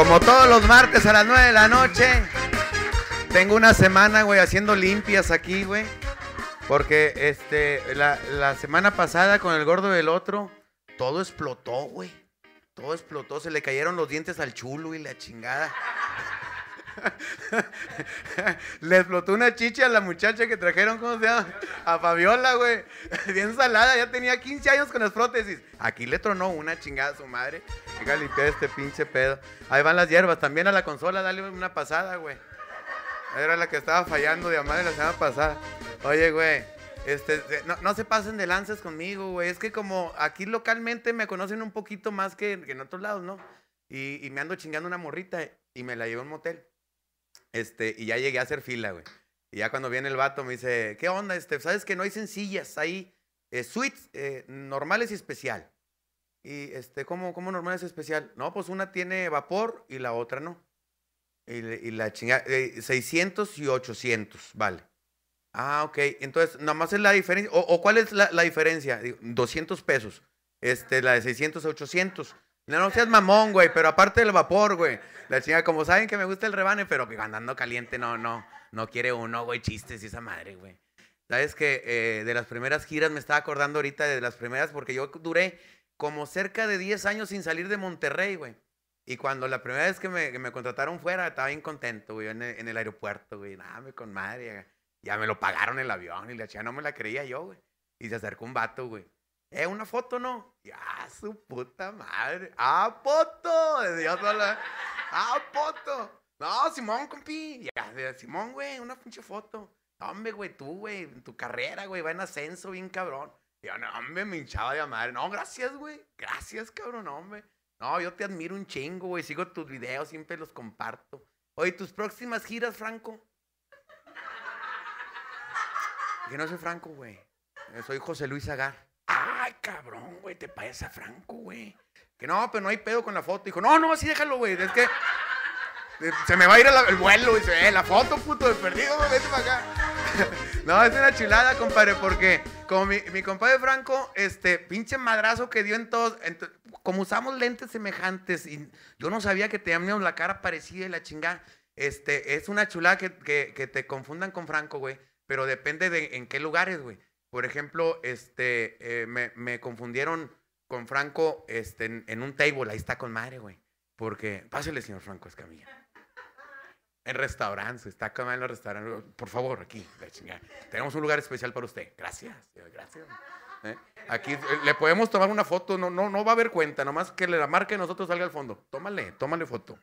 Como todos los martes a las 9 de la noche, tengo una semana, güey, haciendo limpias aquí, güey. Porque este, la, la semana pasada con el gordo del otro, todo explotó, güey. Todo explotó, se le cayeron los dientes al chulo y la chingada. Le explotó una chicha a la muchacha que trajeron, ¿cómo se llama? A Fabiola, güey. Bien salada, ya tenía 15 años con las prótesis. Aquí le tronó una chingada a su madre. Limpiar este pinche pedo. Ahí van las hierbas. También a la consola, dale una pasada, güey. Era la que estaba fallando de madre la semana pasada. Oye, güey. Este, no, se pasen de lanzas conmigo, güey. Es que como aquí localmente me conocen un poquito más que, en otros lados, ¿no? Y, y, me ando chingando una morrita y me la llevo a un motel. Este, y ya llegué a hacer fila, güey. Y ya cuando viene el vato me dice, ¿qué onda? Este, ¿Sabes que no hay sencillas? Hay eh, suites eh, normales y especial. Y este, ¿cómo, ¿cómo normales y especial? No, pues una tiene vapor y la otra no. Y, la chingada, 600 eh, y 800, vale. Ah, ok. Entonces, nomás es la diferencia. ¿O, cuál es la, la, diferencia? 200 pesos. Este, la de 600 a 800. No, no seas mamón, güey, pero aparte del vapor, güey. La chingada, como saben que me gusta el rebane, pero que andando caliente no, no, no quiere uno, güey, chistes y esa madre, güey. Sabes que eh, de las primeras giras me estaba acordando ahorita de las primeras porque yo duré como cerca de 10 años sin salir de Monterrey, güey. Y cuando la primera vez que me, me contrataron fuera, estaba bien contento, güey, en el, aeropuerto, güey. Nada, me con madre. Ya me lo pagaron el avión y la chica no me la creía yo, güey. Y se acercó un vato, güey. ¿Eh, una foto no? Ya, su puta madre. ¡Ah, foto! ¡Ah, foto! No, Simón, compi. Ya, Simón, güey, una pinche foto. hombre, güey, tú, güey, en tu carrera, güey, va en ascenso bien cabrón. Yo, no, hombre, me hinchaba de madre. No, gracias, güey. Gracias, cabrón, hombre. No, yo te admiro un chingo, güey. Sigo tus videos, siempre los comparto. Oye, tus próximas giras, Franco. Que no soy Franco, güey. Soy José Luis Agar. Cabrón, güey, te parece a Franco, güey. Que no, pero no hay pedo con la foto. Dijo, no, no, así déjalo, güey. Es que se me va a ir el, vuelo. Dice, eh, la foto, puto, de perdido, vete para acá. no, es una chulada, compadre, porque como mi, mi, compadre Franco, este, pinche madrazo que dio en todos, como usamos lentes semejantes y yo no sabía que teníamos la cara parecida y la chingada, este, es una chulada que, que te confundan con Franco, güey, pero depende de en qué lugares, güey. Por ejemplo, este, eh, me, me, confundieron con Franco este, en, un table, ahí está con madre, güey. Porque, pásele, señor Franco Escamilla. En restaurantes, está con en los restaurantes. Por favor, aquí, tenemos un lugar especial para usted. Gracias, gracias. ¿Eh? Aquí eh, le podemos tomar una foto, no, no, no va a haber cuenta, nomás que la marca de nosotros salga al fondo. Tómale, tómale foto.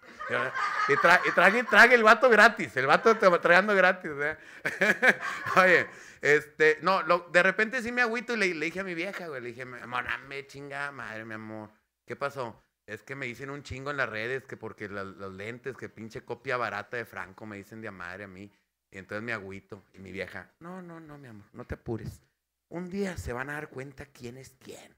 Y, trague, trague, el vato gratis, el vato trayendo gratis. Oye, este, no, de repente sí me agüito y le, dije a mi vieja, güey, le dije, amor, me chinga madre, mi amor. ¿Qué pasó? Es que me dicen un chingo en las redes que porque los lentes, que pinche copia barata de Franco, me dicen de a madre a mí. Y entonces me agüito. Y mi vieja, no, no, no, mi amor, no te apures. Un día se van a dar cuenta quién es quién.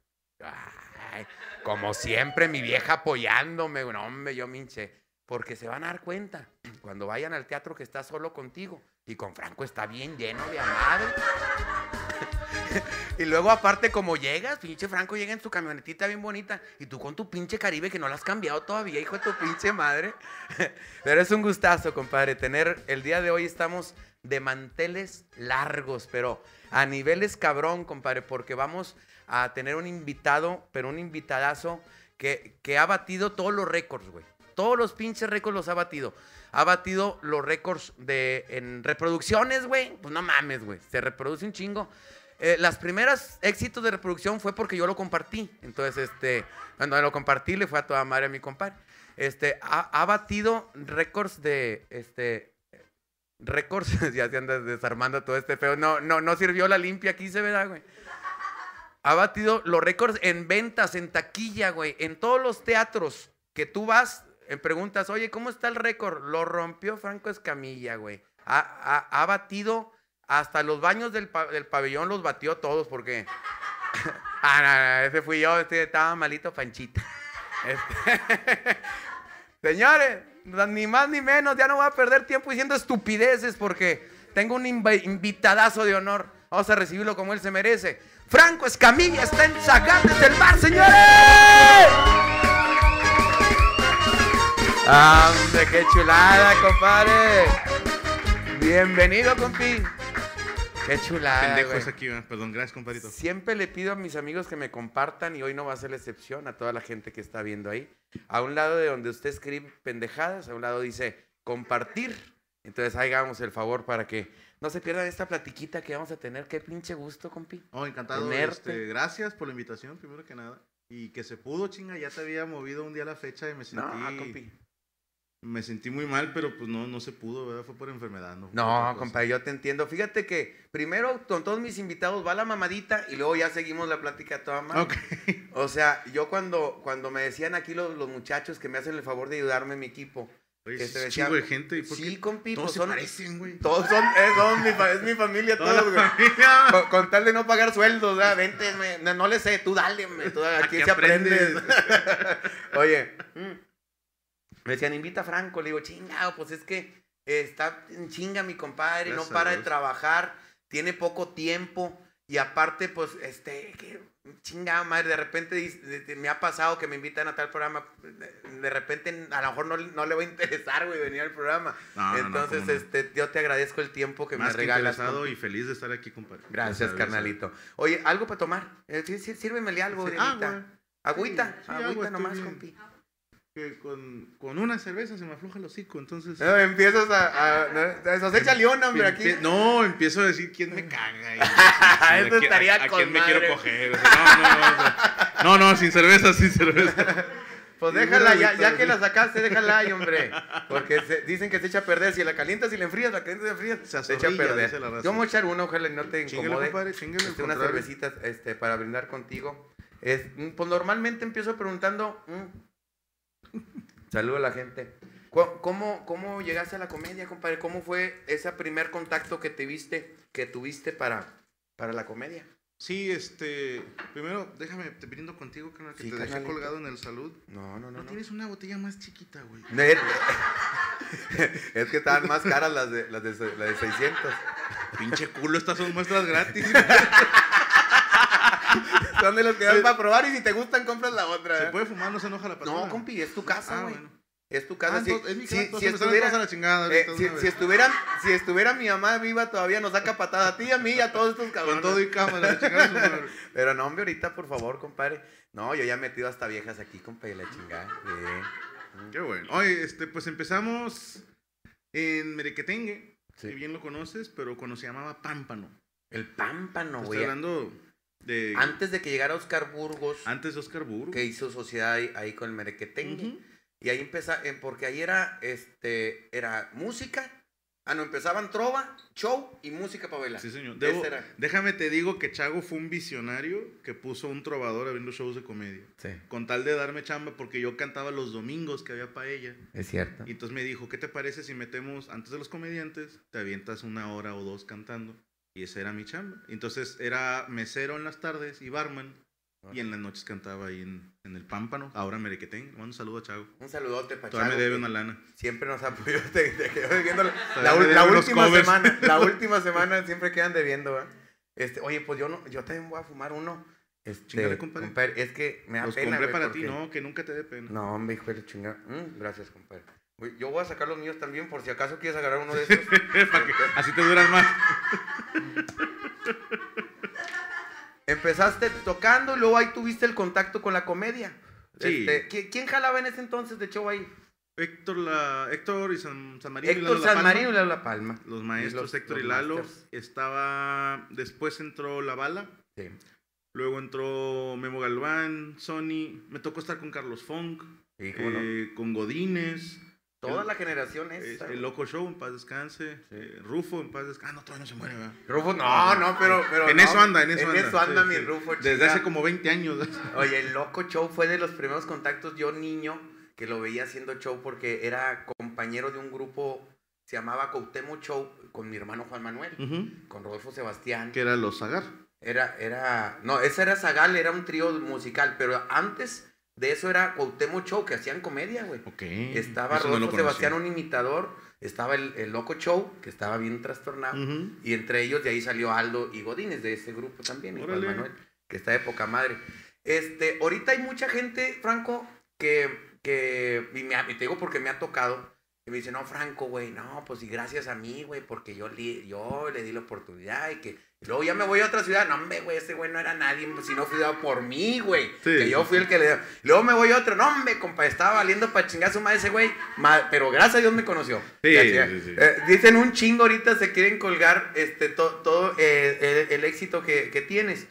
como siempre, mi vieja apoyándome. No, hombre, yo minche. Porque se van a dar cuenta cuando vayan al teatro que está solo contigo. Y con Franco está bien lleno de amado. y luego, aparte, como llegas, pinche Franco llega en su camionetita bien bonita. Y tú con tu pinche Caribe que no la has cambiado todavía, hijo de tu pinche madre. Pero es un gustazo, compadre, tener el día de hoy estamos de manteles largos, pero a niveles cabrón, compadre, porque vamos a tener un invitado, pero un invitadazo que, que ha batido todos los récords, güey. Todos los pinches récords los ha batido. Ha batido los récords de en reproducciones, güey. Pues no mames, güey. Se reproduce un chingo. Eh, las primeras éxitos de reproducción fue porque yo lo compartí. Entonces, este, cuando lo compartí, le fue a toda madre a mi compadre. Este, ha, batido récords de, este, récords, ya se anda desarmando todo este feo. No, no, no sirvió la limpia aquí, se verá, güey. Ha batido los récords en ventas, en taquilla, güey. En todos los teatros que tú vas, en preguntas, oye, ¿cómo está el récord? Lo rompió Franco Escamilla, güey. Ha, batido hasta los baños del, pabellón, los batió todos porque... ah, no, no, ese fui yo, este estaba malito Panchita. Este, señores, ni más ni menos, ya no voy a perder tiempo diciendo estupideces porque tengo un invitadazo de honor. Vamos a recibirlo como él se merece. Franco Escamilla está en Zagantes del Mar, señores. ¡Hombre, qué chulada, compadre! Bienvenido, compi. Qué chulada, Pendejos güey. aquí, perdón, gracias, compadrito. Siempre le pido a mis amigos que me compartan y hoy no va a ser la excepción a toda la gente que está viendo ahí. A un lado de donde usted escribe pendejadas, a un lado dice compartir. Entonces hagamos el favor para que no se pierdan esta platiquita que vamos a tener. Qué pinche gusto, compi. Oh, encantado. Este, gracias por la invitación, primero que nada. Y que se pudo, chinga, ya te había movido un día la fecha y me sentí, No, compi. Me sentí muy mal, pero pues no, no se pudo, ¿verdad? Fue por enfermedad, ¿no? No, compadre, yo te entiendo. Fíjate que primero con todos mis invitados va la mamadita y luego ya seguimos la plática toda madre. Ok. O sea, yo cuando, cuando me decían aquí los, los muchachos que me hacen el favor de ayudarme en mi equipo. Oye, que es te de gente. ¿y por Sí, compi, Todos pues se son- parecen, güey. Todos son, es, son mi, es mi familia, todos, güey. Con, con tal de no pagar sueldos, ¿verdad? vente, me- no, no le sé, tú dale, me, tú, aquí Aquí se aprende. Oye, mm, me decían, invita a Franco, le digo, chingado, pues es que está en chinga mi compadre, Gracias no para de trabajar, tiene poco tiempo y aparte, pues, este, que chingada madre, de repente me ha pasado que me invitan a tal programa, de, repente a lo mejor no, no le va a interesar, güey, venir al programa. No, Entonces, no. este, yo te agradezco el tiempo que Más me que regalas. interesado compi. y feliz de estar aquí, compadre. Gracias, carnalito. Oye, ¿algo para tomar? Eh, sí, sí, sírvemele algo, Sí, agua. Agüita, Sí, agüita nomás, bien. Que con, con una cerveza se me afloja el hocico, entonces... No, empiezas a... a, eso echa león, hombre, aquí. No, empiezo a decir quién me caga. y- Eso a quién- estaría a, a con quién me madre. quiero coger. o sea, no, no, no, o sea, no, no, sin cerveza, sin cerveza. Pues déjala, ya, que la sacaste, déjala ahí, hombre. Porque se- dicen que se echa a perder. Si la calientas y la enfrías, la calientas y la enfrías, Se se echa a perder. Yo me voy a echar una, ojalá no te Chíngale, incomode. chíngale, al Este, unas contrario. cervecitas este, para brindar contigo. Es, mm, pues normalmente empiezo preguntando... Saludo a la gente. ¿Cómo, cómo, llegaste a la comedia, compadre? ¿Cómo fue ese primer contacto que te viste, que tuviste para, para la comedia? Sí, este. Primero, déjame, te brindo contigo, carnal, que Sí, te dejé colgado en el salud. No, no, no. No, no. tienes una botella más chiquita, güey. Es, que estaban más caras las de, las de, las de 600. Pinche culo, estas son muestras gratis. Son de los que dan para probar y si te gustan compras la otra. ¿Se ¿eh? puede fumar? No se enoja la patrona. No, compi, es tu casa, Ah, güey. bueno. Es tu Ah, casa. Si- entonces, es mi si, casa, si estuviera, la chingada eh, si, si si estuviera mi mamá viva todavía nos saca patada a ti y a mí y a todos estos cabrones. Con todo y cámara, chingada. Pero no, hombre, ahorita, por favor, compadre. No, yo ya he metido hasta viejas aquí, compadre, la chingada. Sí. Qué bueno. Oye, este, pues empezamos en Merequetengue, Sí. que bien lo conoces, pero cuando se llamaba Pámpano. El pámpano, güey. Estoy hablando de Antes de que llegara Oscar Burgos, antes de Oscar Burgos. que hizo sociedad ahí, ahí con el Merequetengue. Y ahí empezaba, porque ahí era, este, era música. Ah, no, empezaban trova, show y música para bailar. Sí, señor. Debo- era. déjame te digo que Chago fue un visionario que puso un trovador abriendo shows de comedia. Sí, Con tal de darme chamba, porque yo cantaba los domingos que había para ella. es cierto. Y entonces me dijo, ¿qué te parece si metemos, antes de los comediantes, te avientas una hora o dos cantando? Y esa era mi chamba. Entonces era mesero en las tardes y barman. Y en las noches cantaba ahí en, en el Pámpano. Ahora Merequetén. Mando un saludo a Chago. Un saludote para Todavía me Chago, debe una lana. Siempre nos apoyó. Te, te quedó debiendo la, la me la última covers. semana. La última semana siempre quedan debiendo, ¿verdad? Este, oye, pues yo no, yo también voy a fumar uno. Este, Chíngale, compadre. Es que me da Los pena. compré güey, para ti, porque- no, que nunca te dé pena. No, hombre, hijo de la chingada. Mm, gracias, compadre. Yo voy a sacar los míos también por si acaso quieres agarrar uno de que- así te duran más. Empezaste tocando y luego ahí tuviste el contacto con la comedia. Sí. Este, ¿qui- ¿quién, jalaba en ese entonces de show ahí? Héctor, la, Héctor y San, San Marino. y Héctor Lalo La San Palma. Marino y Lalo La Palma. Los maestros los- Héctor los y Lalo. masters. Estaba. Después entró La Bala. Sí. Luego entró Memo Galván, Sony. Me tocó estar con Carlos Funk. Sí, cómo no. eh, con Godínez. Toda el- la generación es. el Loco Show, en paz descanse. eh, Rufo, en paz descanse. Ah, no, todavía no se muere, ¿verdad? Rufo, no, no, pero. pero en no, eso anda, en eso anda. En eso anda sí, mi sí. Rufo. Desde chica. hace como 20 años. Oye, el Loco Show fue de los primeros contactos, yo niño, que lo veía haciendo show porque era compañero de un grupo, se llamaba Cautemo Show, con mi hermano Juan Manuel, con Rodolfo Sebastián. Que era los Zagar. Era, era, no, ese era Zagal, era un trío musical, pero antes de eso era Cuauhtémoc Show, que hacían comedia, güey. Ok. Estaba Eso Rodolfo. Sebastián, un imitador, estaba el, el Loco Show, que estaba bien trastornado, y entre ellos de ahí salió Aldo y Godínez de ese grupo también, Órale. Manuel, que está de poca madre. Este, ahorita hay mucha gente, Franco, que, que y me, te digo porque me ha tocado. Y me dice, no, Franco, güey, no, pues y gracias a mí, güey, porque yo, yo le di la oportunidad y que luego ya me voy a otra ciudad. No, hombre, güey, ese güey no era nadie, pues, si no fui dado por mí, güey. Sí. Que yo fui el que le dio. Luego me voy a otro, no, hombre, compa, estaba valiendo para chingar a su madre ese güey. Pero gracias a Dios me conoció. Sí, sí, sí. eh, dicen un chingo ahorita, se quieren colgar este, to- todo eh, el, el éxito que, que tienes.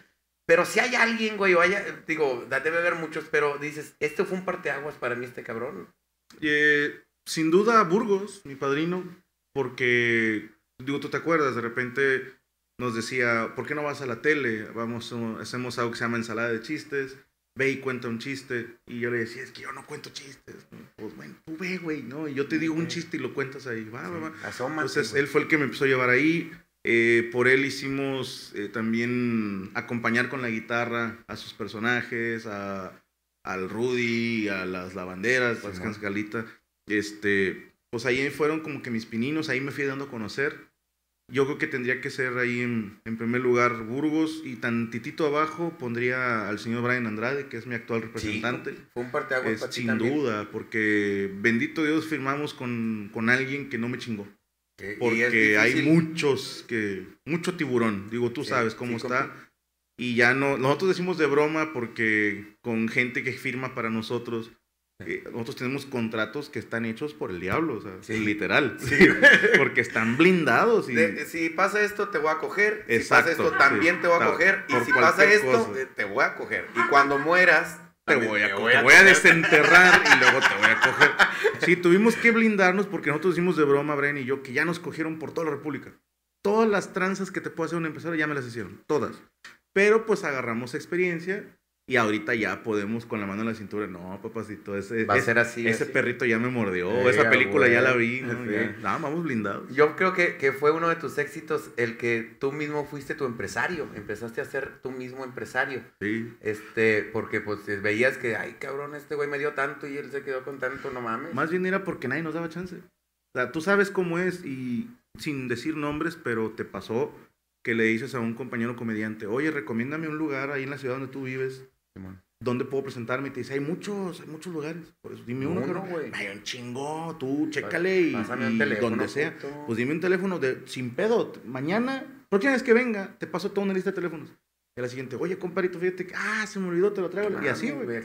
Pero si hay alguien, güey, o haya, digo, debe haber muchos, pero dices, este fue un parteaguas para mí, este cabrón. Eh, sin duda Burgos, mi padrino, porque, digo, tú te acuerdas, de repente nos decía, ¿por qué no vas a la tele? Vamos, hacemos algo que se llama ensalada de chistes, ve y cuenta un chiste. Y yo le decía, es que yo no cuento chistes. ¿no? Pues bueno, tú ve, güey, ¿no? Y yo te digo un chiste y lo cuentas ahí, va, va, va. Asómate, Entonces, güey. él fue el que me empezó a llevar ahí. Eh, por él hicimos eh, también acompañar con la guitarra a sus personajes, a, al Rudy, a las lavanderas, Simón. pues Calita. Este, pues ahí fueron como que mis pininos, ahí me fui dando a conocer. Yo creo que tendría que ser ahí en, en primer lugar Burgos y tantitito abajo pondría al señor Brian Andrade, que es mi actual Sí, representante. fue un parteaguas Es para sin también. duda, porque bendito Dios firmamos con, con alguien que no me chingó. Porque hay muchos que. Mucho tiburón. Digo, tú Sí, sabes cómo sí, está. Y ya no. Nosotros decimos de broma porque con gente que firma para nosotros. Eh, nosotros tenemos contratos que están hechos por el diablo, o sea, Sí. literal. Sí. porque están blindados. Y, De- si pasa esto, te voy a coger. si Exacto, pasa esto, también sí. te voy a coger. Y si pasa esto, cosa. eh, te voy a coger. Y cuando mueras, te voy a, te voy te a voy a desenterrar y luego te voy a coger. Sí, tuvimos que blindarnos porque nosotros decimos de broma, Brian y yo, que ya nos cogieron por toda la República. Todas las tranzas que te puede hacer un empresario ya me las hicieron, todas. Pero pues agarramos experiencia y ahorita ya podemos con la mano en la cintura. No, papacito, ese, Va a ser así. ese así. perrito ya me mordió. Sí, esa película ya la vi. ¿no? Ya. No, vamos blindados. Yo creo que, que fue uno de tus éxitos el que tú mismo fuiste tu empresario. Empezaste a ser tú mismo empresario. Sí. Este, porque pues veías que, ay cabrón, este güey me dio tanto y él se quedó con tanto, no mames. Más bien era porque nadie nos daba chance. O sea, tú sabes cómo es y sin decir nombres, pero te pasó que le dices a un compañero comediante, oye, recomiéndame un lugar ahí en la ciudad donde tú vives, Simón. donde puedo presentarme. Y te dice, hay muchos, hay muchos lugares. Por eso dime uno, Uno, güey. Hay un chingo, tú chécale y, Pásame un y teléfono, donde sea. puto. Pues dime un teléfono de, sin pedo. Mañana, próxima vez que venga, te paso toda una lista de teléfonos. Y la siguiente, oye, comparito, fíjate que, ah, se me olvidó, te lo traigo. y así, güey.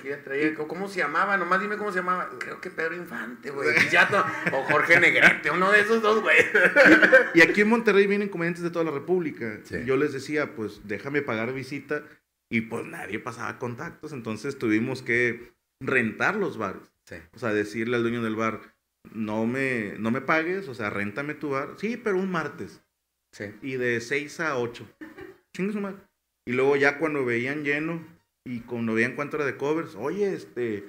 ¿Cómo se llamaba? Nomás dime cómo se llamaba. Creo que Pedro Infante, güey. O Jorge Negrete, uno de esos dos, güey. Y aquí en Monterrey vienen comediantes de toda la República. Sí. Yo les decía, pues déjame pagar visita. Y pues nadie pasaba contactos. Entonces tuvimos que rentar los bares. Sí. O sea, decirle al dueño del bar, no me, no me pagues, o sea, réntame tu bar. Sí, pero un martes. Sí. Y de 6 a 8. Chingue su madre. Y luego ya cuando veían lleno y cuando veían cuánto era de covers, oye, este,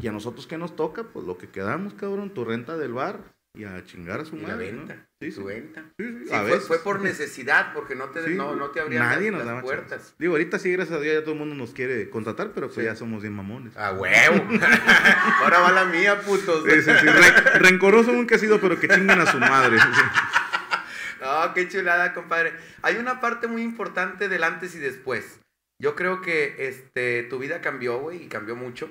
¿y a nosotros qué nos toca? Pues lo que quedamos, cabrón, tu renta del bar y a chingar a su Y la madre. ¿no? venta. Sí, Su sí. venta. Sí, a fue, veces. fue por necesidad, porque no te, no, no te abrían Nadie las, nos las daba puertas. chance. Digo, ahorita sí, gracias a Dios, ya todo el mundo nos quiere contratar, pero pues ya somos bien mamones. A huevo. Ahora va la mía, putos. Sí, sí, sí, re- rencoroso nunca he sido, pero que chinguen a su madre. No, qué chulada, compadre. Hay una parte muy importante del antes y después. Yo creo que este, tu vida cambió, güey, y cambió mucho.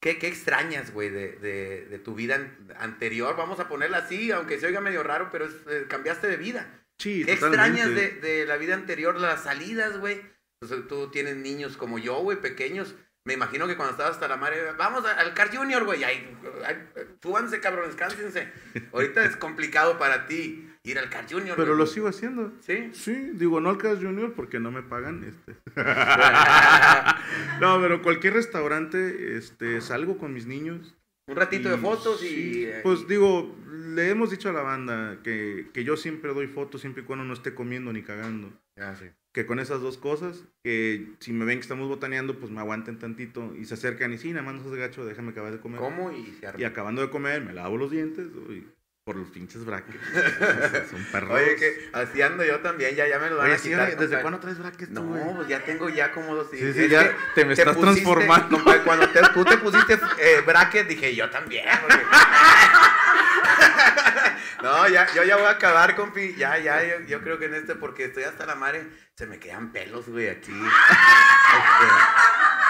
¿Qué, qué extrañas, güey, de, de- de tu vida an- anterior? Vamos a ponerla así, aunque se oiga medio raro, pero es, eh, cambiaste de vida. Sí, ¿Qué extrañas de, totalmente. de la vida anterior? Las salidas, güey. Pues, tú tienes niños como yo, güey, pequeños. Me imagino que cuando estabas hasta la madre, vamos a- al Car Junior, güey. Ay, ay, súbanse, cabrones, cánsense. Ahorita es complicado para ti ir al Car Junior. Pero güey. lo sigo haciendo. ¿Sí? Sí, digo, no al Cas Junior porque no me pagan. Este. no, pero cualquier restaurante, este, salgo con mis niños. Un ratito de y fotos y... sí, eh, Pues digo, le hemos dicho a la banda que, que yo siempre doy fotos siempre y cuando no esté comiendo ni cagando. ah, sí. Que con esas dos cosas, que si me ven que estamos botaneando, pues me aguanten tantito y se acercan y sí, nada más no seas gacho, déjame acabar de comer. ¿Cómo? Y se. Y acabando de comer, me lavo los dientes uy, por los pinches brackets. Son perros. Oye, que así ando yo también, ya, ya me lo van Oye, a quitar. ¿desde cuándo traes brackets tú, No, güey? pues ya tengo ya como dos... Sí, sí, ya te me estás pusiste- transformando. compadre, cuando te- tú te pusiste eh, bracket, dije yo también. porque- no, ya, yo ya voy a acabar, compi. Ya, ya, yo, yo creo que en este, porque estoy hasta la madre, se me quedan pelos, güey, aquí. Este,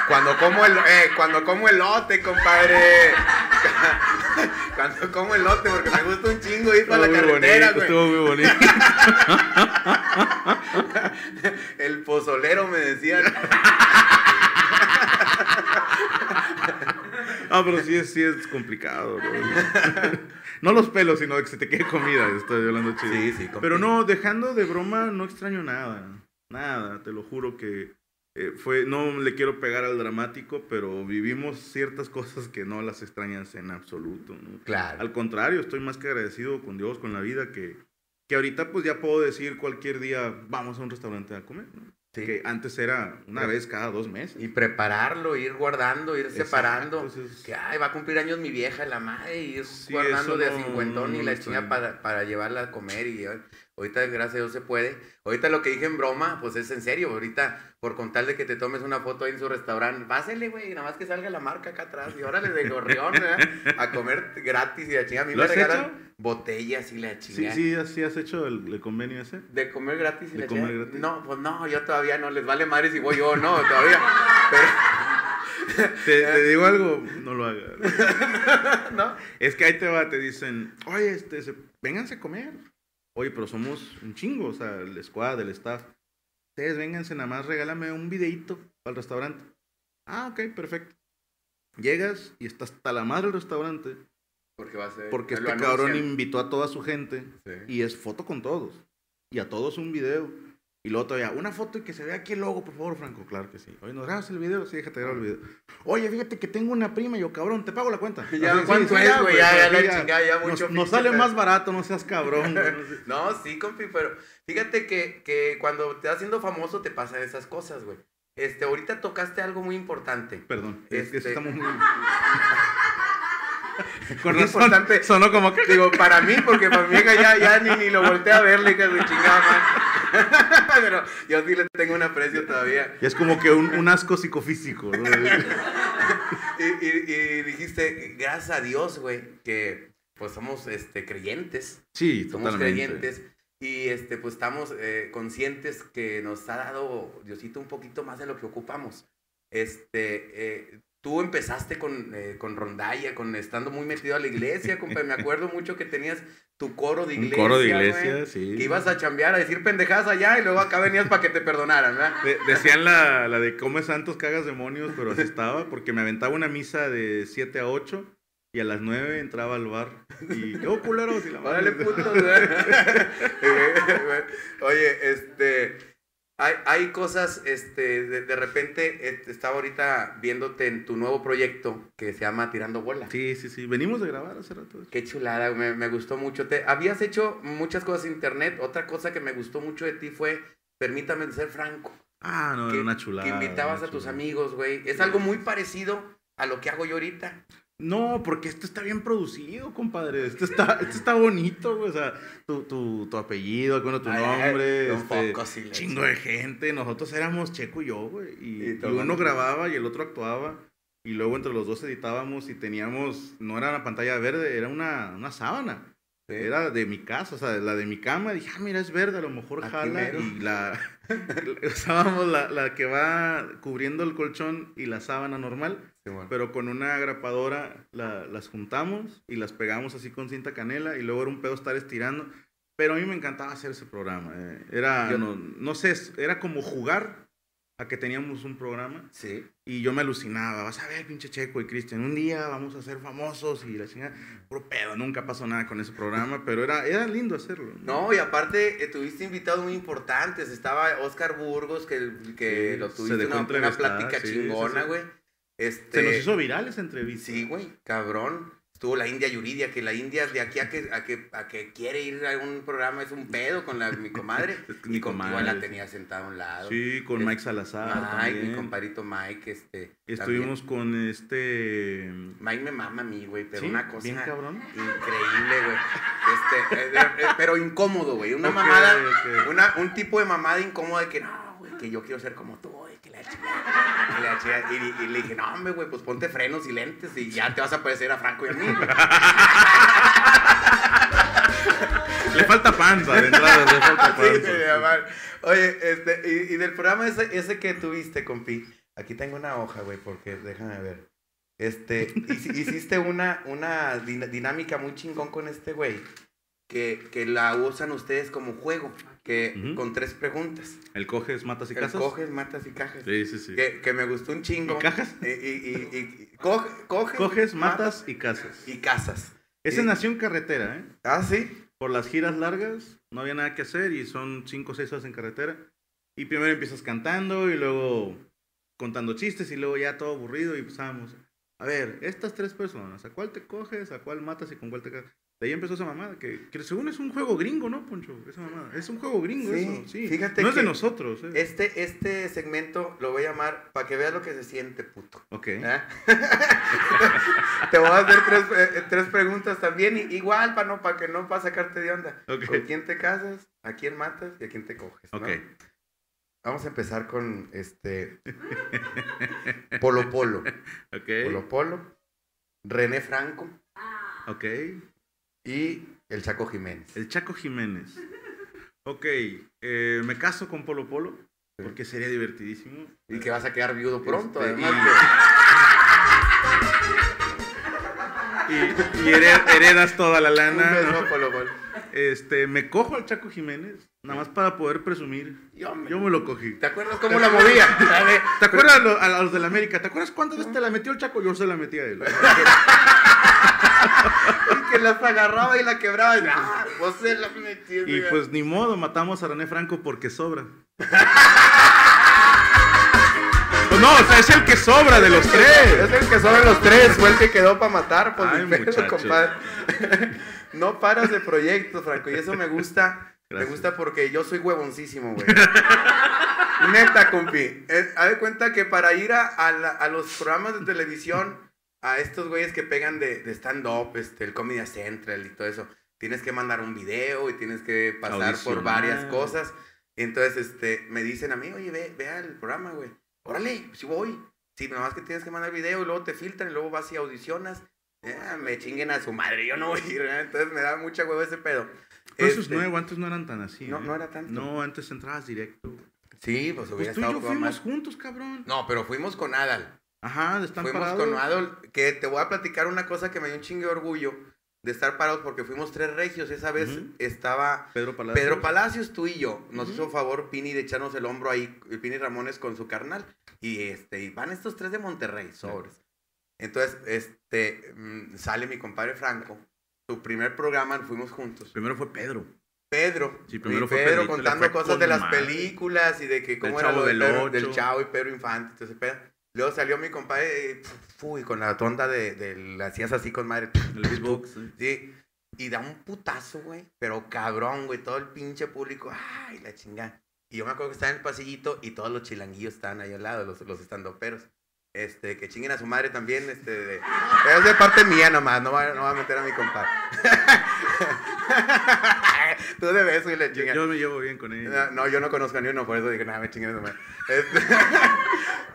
cuando como el, eh, cuando como elote, compadre. Como elote porque me gusta un chingo ir para la carretera, bonito, güey. estuvo muy bonito. El pozolero me decían. Ah, pero sí es, sí es complicado, bro. No los pelos, sino que se te quede comida. Estoy hablando chido. Sí, sí. Pero no, dejando de broma, no extraño nada. Nada, te lo juro que eh, fue. No le quiero pegar al dramático, pero vivimos ciertas cosas que no las extrañas en absoluto. ¿no? Claro. Al contrario, estoy más que agradecido con Dios, con la vida, que, que ahorita pues ya puedo decir cualquier día, vamos a un restaurante a comer. ¿no? Sí. Que antes era una Pero- vez cada dos meses. Y prepararlo, ir guardando, ir Exacto, separando. entonces- que ay, va a cumplir años mi vieja, la madre, y ir Sí, guardando de a no- cincuentón y la lo chinga extraño. para, para llevarla a comer. Y ay, ahorita, gracias a Dios, se puede. Ahorita lo que dije en broma, pues es en serio. Ahorita, por con tal de que te tomes una foto ahí en su restaurante, pásele, güey, nada más que salga la marca acá atrás. Y órale de gorrión, ¿verdad? A comer gratis y la chinga. A mí ¿Lo me regalan hecho? botellas y la Sí, chinga. sí, así has hecho el, el convenio ese. ¿De comer gratis y ¿De la comer chinga? gratis? No, pues no, yo todavía no. Les vale madre si voy yo o no, todavía. Pero, Te, te digo algo, no lo hagas. ¿no? Es que ahí te va, te dicen, oye, este, se, vénganse a comer. Oye, pero somos un chingo, o sea, el squad, el staff. Ustedes vénganse, nada más regálame un videíto para el restaurante. Ah, ok, perfecto. Llegas y está hasta la madre del restaurante Porque va a ser. porque este cabrón invitó a toda su gente Sí. y es foto con todos. Y a todos un video. Y luego todavía, una foto y que se vea aquí el logo, por favor, Franco. Claro que sí. Oye, ¿nos grabas el video? Sí, déjate grabar el video. Oye, fíjate que tengo una prima y yo, cabrón, te pago la cuenta. Ya, Así, sí, ¿cuánto sí, es, güey? Ya, ya la chingada, ya Nos- mucho Nos, pinche sale más barato, no seas cabrón. no sí, compi, pero fíjate que, que cuando te vas haciendo famoso te pasan esas cosas, güey. Este, ahorita tocaste algo muy importante. Perdón, es que Este- estamos muy... Con Muy razón, importante. sonó como que... Digo, para mí, porque para mi hija ya, ya ni, ni lo volteé a verle, que de chingada madre. Pero yo sí le tengo un aprecio todavía. Y es como que un, un asco psicofísico. ¿no? Y, y- y dijiste, gracias a Dios, güey, que pues somos este, creyentes. Sí, somos totalmente. creyentes y este pues estamos eh, conscientes que nos ha dado Diosito un poquito más de lo que ocupamos. Este, eh, tú empezaste con, eh, con rondalla, con estando muy metido a la iglesia, compa. Me acuerdo mucho que tenías tu coro de Un iglesia. coro de iglesia, sí. Que ibas a chambear, a decir pendejadas allá y luego acá venías para que te perdonaran, ¿verdad? De- decían la, la de come santos, cagas demonios, pero así estaba, porque me aventaba una misa de 7 a 8 y a las 9 entraba al bar. Y, ¡oh, culeros! Y la madre- Órale, putos, güey. Oye, este. Hay, hay cosas, este, de, de repente este, estaba ahorita viéndote en tu nuevo proyecto que se llama Tirando Bola. Sí, sí, sí. Venimos de grabar hace rato. Qué chulada, me, me gustó mucho. Te, habías hecho muchas cosas en internet. Otra cosa que me gustó mucho de ti fue, permítame ser franco, Ah, no, que, era una chulada. que invitabas a tus amigos, güey. Es algo muy parecido a lo que hago yo ahorita. No, porque esto está bien producido, compadre. Esto está, esto está bonito, güey. O sea, tu, tu, tu apellido, bueno, tu Ay, nombre, un este, poco, sí, chingo de gente. Nosotros éramos Checo y yo, güey. Y, Y y uno grababa y el otro actuaba. Y luego entre los dos editábamos y teníamos, no era una pantalla verde, era una, una sábana. Era de mi casa, o sea, la de mi cama. Dije, ah, mira, es verde, a lo mejor Aquí jala. mero. Y la usábamos la, la que va cubriendo el colchón y la sábana normal. Sí, bueno. Pero con una agrapadora la- las juntamos y las pegamos así con cinta canela y luego era un pedo estar estirando. Pero a mí me encantaba hacer ese programa. eh. Era, no, no sé, era como jugar a que teníamos un programa Sí. y yo me alucinaba. Vas a ver, pinche Checo y Cristian, un día vamos a ser famosos y la chingada. Puro pedo, nunca pasó nada con ese programa, pero era, era lindo hacerlo. No, y aparte eh, tuviste invitados muy importantes. Estaba Oscar Burgos, que, que Sí, lo tuviste dejó una, una plática sí, chingona, güey. Este, Se nos hizo viral esa entrevista. Sí, güey, cabrón. Estuvo la India Yuridia, que la India de aquí a que, a que, a que quiere ir a un programa es un pedo con la, mi comadre. Mi comadre, la tenía sentada a un lado. Sí, con Es- Mike Salazar. Mike, también. mi compadrito Mike, este. Estuvimos con este. Mike me mama a mí, güey, pero Sí, una cosa bien cabrón. increíble, güey. Este, eh, eh, eh, pero incómodo, güey. Una mamada, una, un tipo de mamada incómoda de que no, güey, que yo quiero ser como tú, la. Y, y le dije, no, hombre, güey, pues ponte frenos y lentes y ya te vas a parecer a Franco y a mí. Le falta panza de entrada, le falta panza. Oye, este, y, y del programa ese, ese que tuviste, compi, aquí tengo una hoja, güey, porque déjame ver. Este, hici- hiciste una, una din- dinámica muy chingón con este güey, que, que la usan ustedes como juego, que con tres preguntas. El coges, matas y El casas. coges, matas y cajas. Sí, sí, sí. Que, que me gustó un chingo. ¿Y cajas? Y, y, y- y- coge- coges, Coges, matas y casas. y casas. Ese nació en carretera, ¿eh? Ah, sí. Por las giras largas, no había nada que hacer y son 5 o 6 horas en carretera. Y primero empiezas cantando y luego contando chistes y luego ya todo aburrido y empezábamos. A ver, estas tres personas, ¿a cuál te coges, a cuál matas y con cuál te casas? De ahí empezó esa mamada, que, que según es un juego gringo, ¿no, Poncho? Esa mamada. Es un juego gringo Sí, eso, sí. fíjate no es de nosotros, ¿eh? Este, este segmento lo voy a llamar para que veas lo que se siente, puto. Ok. ¿Eh? Te voy a hacer tres, eh, tres preguntas también, y- igual para no, para que no para sacarte de onda. Ok. ¿Con quién te casas? ¿A quién matas? ¿Y a quién te coges? ¿no? Ok. Vamos a empezar con este Polo Polo. Ok. Polo Polo, René Franco Ok. Y el Chaco Jiménez. El Chaco Jiménez. Ok. eh, me caso con Polo Polo porque sería divertidísimo. Y que vas a quedar viudo pronto, Este, además. Y, y hered- heredas toda la Un lana. beso, Polo Polo. Este, me cojo al Chaco Jiménez, nada más para poder presumir. Yo me- Yo me lo cogí. ¿Te acuerdas cómo la movía? ¿Te acuerdas a los, a los de la América? ¿Te acuerdas cuántas veces te la metió el Chaco? Yo se la metí a él. Y que las agarraba y la quebraba. Y, ah, vos se la metías. Y pues ni modo, matamos a René Franco porque sobra. No, o sea, es el que sobra de los Es tres. el que sobre los tres, fue el que quedó para matar, pues Ay, pedo, compadre. No paras de proyectos, Franco, y eso me gusta. Me gusta porque yo soy huevoncísimo, güey. Neta, compi. Eh, haz de cuenta que para ir a, a la- a los programas de televisión, a estos güeyes que pegan de, de stand-up, este, el Comedy Central y todo eso, tienes que mandar un video y tienes que pasar por varias cosas. Entonces, este, me dicen a mí, oye, ve, ve al programa, güey. Órale, si voy. Sí, nada más que tienes que mandar video y luego te filtran y luego vas y audicionas. Ya, me chinguen a su madre, yo no voy a ir. ¿eh? Entonces me da mucha hueva ese pedo. Pero eso es Este, nuevo, antes no eran tan así. No, ¿eh? no era tanto. No, antes entrabas directo. Sí, pues hubiera Pues tú y estado yo todo fuimos mal. juntos, cabrón. No, pero fuimos con Adal. Ajá, están fuimos parados. con Adal, que te voy a platicar una cosa que me dio un chingue de orgullo de estar parados porque fuimos tres regios. Esa vez estaba Pedro Palacios. Pedro Palacios, tú y yo. Nos Ujú. hizo favor Pini de echarnos el hombro ahí, el Pini Ramones con su carnal. Y este, y van estos tres de Monterrey, sobres. Entonces, este, mm, sale mi compadre Franco. Su primer programa fuimos juntos. Primero fue Pedro. Pedro. Sí, primero fue Pedro contando cosas con de las madre. películas y de que cómo era Chavo lo del, del Pedro- del. Chavo y Pedro Infante. Entonces, pedo. Luego salió mi compadre, eh, uy, con la tonda de, de hacías así con madre. El Facebook. sí. Sí. Y da un putazo, güey. Pero cabrón, güey. Todo el pinche público. Ay, la chingada. Y yo me acuerdo que estaba en el pasillito y todos los chilanguillos estaban ahí al lado, los, los estandoperos. Este, que chinguen a su madre también, este, de, es de parte mía nomás, no va, no va a meter a mi compadre. Tú de beso y le Yo, yo me llevo bien con él. No, no, yo no conozco a ni uno, por eso dije, nada, me madre. Este,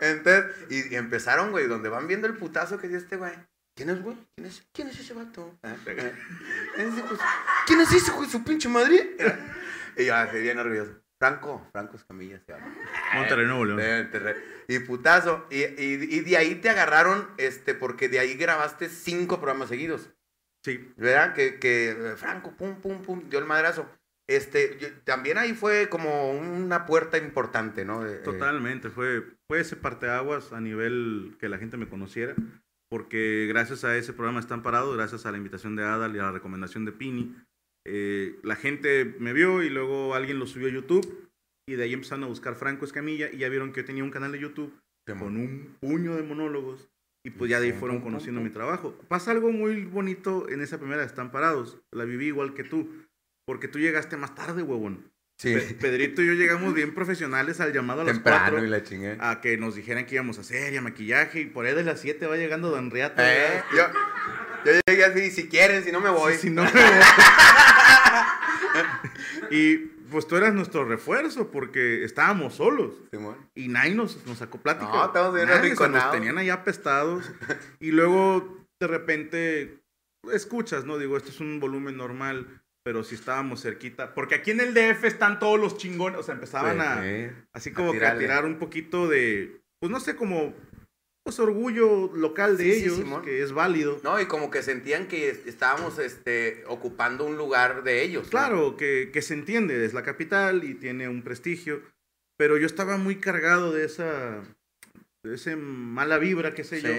Entonces, y, y empezaron, güey, donde van viendo el putazo que dio este güey. ¿Quién es, güey? ¿Quién es, ¿Quién es ese vato? Ah, ah. ¿Quién es ese de su- ¿Quién es ese hijo de su pinche madre? Y yo así bien nervioso. Franco, Franco Escamilla se llama. Monterrey, Nuevo León. Monterrey. Y putazo. Y, y, y de ahí te agarraron, este, porque de ahí grabaste cinco programas seguidos. Sí. ¿Verdad? Que, que eh, Franco, pum, pum, pum, dio el madrazo. Este, yo- también ahí fue como una puerta importante, ¿no? De- eh, Totalmente, fue, fue ese parteaguas a nivel que la gente me conociera, porque gracias a ese programa están parados, gracias a la invitación de Adal y a la recomendación de Pini, eh, la gente me vio y luego alguien lo subió a YouTube y de ahí empezaron a buscar Franco Escamilla y ya vieron que yo tenía un canal de YouTube con un puño de monólogos y pues ya de ahí fueron conociendo mi trabajo. Pasa algo muy bonito en esa primera de Están Parados, la viví igual que tú, porque tú llegaste más tarde, huevón. Sí, Pe- Pedrito y yo llegamos bien profesionales al llamado a las temprano 4 y la chingué. a que nos dijeran que íbamos a hacer y a maquillaje y por ahí de las 7 va llegando Don Riata. Eh, yo, yo llegué así, si quieren, si no me voy. Si no me voy. y pues tú eras nuestro refuerzo porque estábamos solos Simón. y nadie nos, nos sacó plática. No, estábamos bien sea, nos tenían allá apestados y luego de repente escuchas, ¿no? Digo, esto es un volumen normal, pero si estábamos cerquita, porque aquí en el DF están todos los chingones, o sea, empezaban a... Sí. Así como que a tirar un poquito de, pues no sé, como pues orgullo local de Sí, ellos, que es válido. No, y como que sentían que estábamos este, ocupando un lugar de ellos. ¿no? Claro, que, que se entiende, es la capital y tiene un prestigio, pero yo estaba muy cargado de esa, de ese mala vibra, qué sé Sí. yo.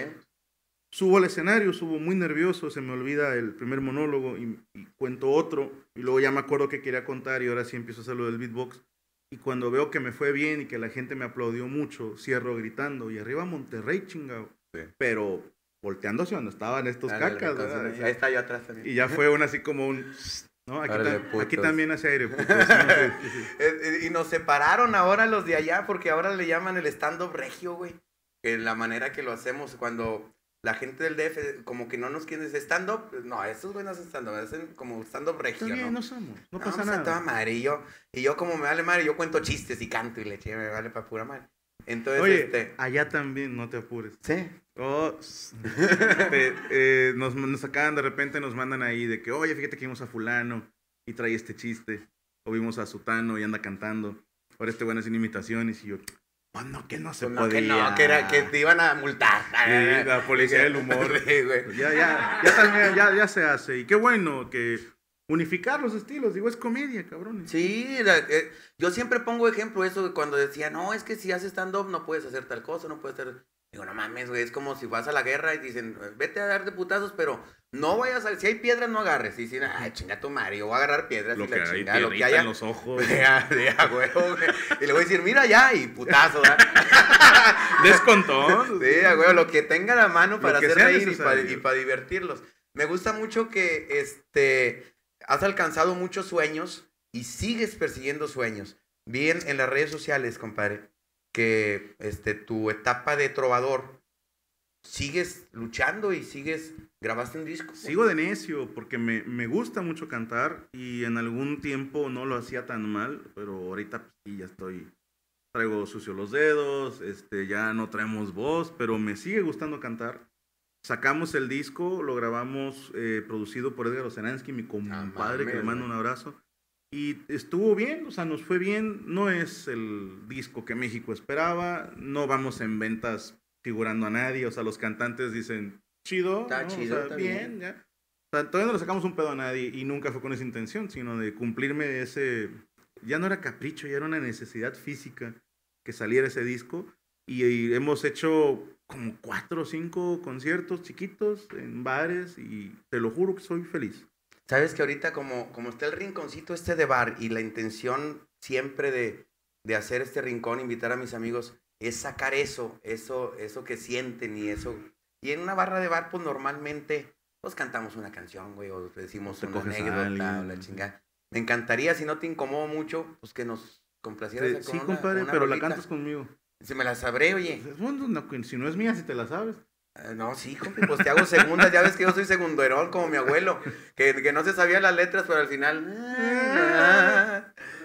Subo al escenario, subo muy nervioso, se me olvida el primer monólogo y, y cuento otro, y luego ya me acuerdo que quería contar y ahora sí empiezo a hacer lo del beatbox. Y cuando veo que me fue bien y que la gente me aplaudió mucho, cierro gritando, y arriba Monterrey, chingado. Sí. Pero volteando hacia donde estaban estos Ándale, cacas. Ahí está yo atrás también. Y ya fue un así como un... ¿no? Aquí, también hace aire. y nos separaron ahora los de allá porque ahora le llaman el stand-up regio, güey. Que la manera que lo hacemos cuando la gente del DF como que no nos quiere decir stand-up. No, esos güey no hacen stand-up, hacen como stand-up regio, Está bien, ¿no? no somos. No No, pasa nada. madre. Y yo, y yo como me vale madre, yo cuento chistes y canto y le eché, me vale para pura madre. Entonces, Oye, este... allá también, no te apures. Sí. Oh, te- eh, nos, nos sacan, de repente nos mandan ahí de que, oye, fíjate que vimos a fulano y trae este chiste. O vimos a Sutano y anda cantando. Ahora este bueno haciendo imitaciones y yo, pues no, que no se Pues no, que podía. no, que, era, que te iban a multar. Sí, la policía del humor. Sí, güey. Ya, ya, ya, también, ya, ya se hace. Y qué bueno que unificar los estilos. Digo, es comedia, cabrones. Sí, la- eh, yo siempre pongo ejemplo eso de cuando decía, no, es que si haces stand-up no puedes hacer tal cosa, no puedes hacer... Digo, no mames, güey, es como si vas a la guerra y dicen, vete a dar de putazos, pero no vayas a... Si hay piedras, no agarres. Y dicen, ay, chinga tu madre, yo voy a agarrar piedras Lo y que la chingada, lo que haya. en los ojos. Ya, ya, güey, güey. Y le voy a decir, mira ya, y putazo, ¿verdad? Descontón. Sí, a huevo, lo que tenga la mano para hacer reír y para, necesario. divertirlos. Me gusta mucho que este, has alcanzado muchos sueños y sigues persiguiendo sueños. Vi en, en las redes sociales, compadre, que este, tu etapa de trovador sigues luchando y sigues, grabaste un disco. Sigo de necio porque me, me gusta mucho cantar y en algún tiempo no lo hacía tan mal, pero ahorita pues, sí, ya estoy, traigo sucio los dedos, este, ya no traemos voz, pero me sigue gustando cantar. Sacamos el disco, lo grabamos eh, producido por Edgar Oceransky, mi compadre, que le mando un abrazo. Y estuvo bien, o sea, nos fue bien. No es el disco que México esperaba. No vamos en ventas figurando a nadie. O sea, los cantantes dicen, chido. Está ¿no? O chido, sea, está bien, ya. O sea, todavía no le sacamos un pedo a nadie y nunca fue con esa intención, sino de cumplirme ese... Ya no era capricho, ya era una necesidad física que saliera ese disco. Y, y hemos hecho como cuatro o cinco conciertos chiquitos en bares y te lo juro que soy feliz. Sabes que ahorita como, como está el rinconcito este de bar y la intención siempre de, de hacer este rincón, invitar a mis amigos, es sacar eso, eso, eso que sienten y eso. Y en una barra de bar, pues normalmente, pues cantamos una canción, güey, o decimos Te una anécdota o la chingada. Me encantaría, si no te incomodo mucho, pues que nos complacieras Te- con sí, una- compadre, una pero la cantas conmigo. Si me la sabré, oye. Bueno, no, si no es mía, si te la sabes. Ah, No, sí, compi, pues te hago segundas. Ya ves que yo soy segunderón como mi abuelo, que, que no se sabía las letras, pero al final.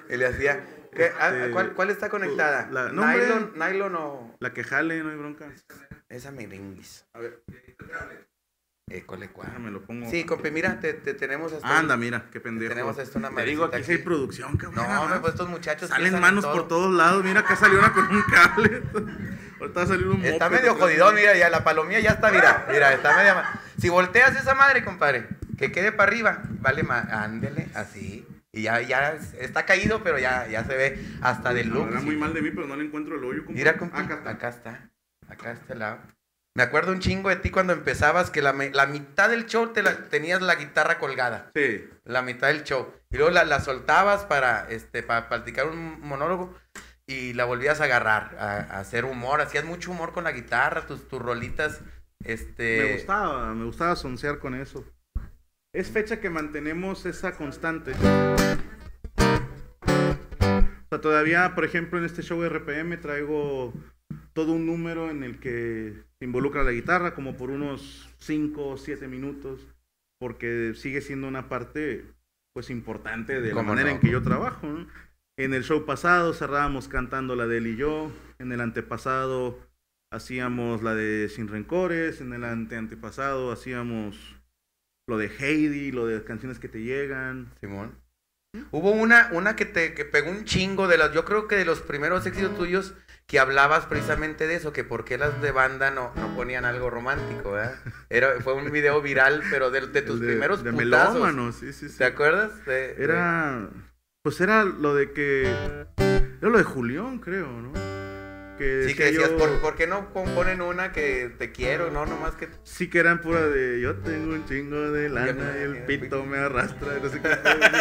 y le hacía. ¿qué? Ah, Este, ¿cuál, cuál está conectada? la- no, hombre. nylon, nylon o. La que jale, no hay bronca. Esa merenguis. A ver. École, cuál. Déjame lo pongo. Sí, compi, mira, te, te tenemos hasta. Anda, mira, qué pendejo. Tenemos hasta una Te digo, aquí sí hay aquí. producción, cabrón. No, hombre, pues estos muchachos. Salen manos todo. por todos lados. Mira, acá salió una con un cable. Ahorita va a salir un Está medio jodidón, mira, ya la palomía ya está, mira, mira, está media Si volteas esa madre, compadre, que quede para arriba, vale más, ándele, así. Y ya, ya está caído, pero ya, ya se ve hasta del look. Muy mal de mí, pero no le encuentro el hoyo. compa. Mira, compa, Acá está. acá está, acá está el lado. Me acuerdo un chingo de ti cuando empezabas que la, la mitad del show te la, tenías la guitarra colgada, Sí. la mitad del show. Y luego la, la soltabas para, este, para practicar un monólogo y la volvías a agarrar, a, a hacer humor. Hacías mucho humor con la guitarra, tus, tus rolitas, este... Me gustaba, me gustaba soncear con eso. Es fecha que mantenemos esa constante. O sea, todavía, por ejemplo, en este show de RPM traigo todo un número en el que se involucra la guitarra, como por unos 5 o 7 minutos, porque sigue siendo una parte, pues, importante de la ¿Cómo manera no? en que yo trabajo. ¿no? En el show pasado cerrábamos cantando la de él y yo, en el antepasado hacíamos la de Sin Rencores, en el ante antepasado hacíamos lo de Heidi, lo de canciones que te llegan. Simón. Hubo una, una que te que pegó un chingo de las, yo creo que de los primeros éxitos tuyos que hablabas precisamente de eso, que por qué las de banda no, no ponían algo romántico, ¿verdad? Era, fue un video viral, pero de, de tus de- primeros de putazos. melómanos, sí, sí, sí. ¿Te acuerdas? De- de- Era. Pues era lo de que. Era lo de Julián, creo, ¿no? Que Sí, que decía decías, yo- ¿por, por qué no componen una que te quiero? No, nomás que... Sí, que eran pura de. Yo tengo un chingo de lana y el pito me arrastra. No sé qué.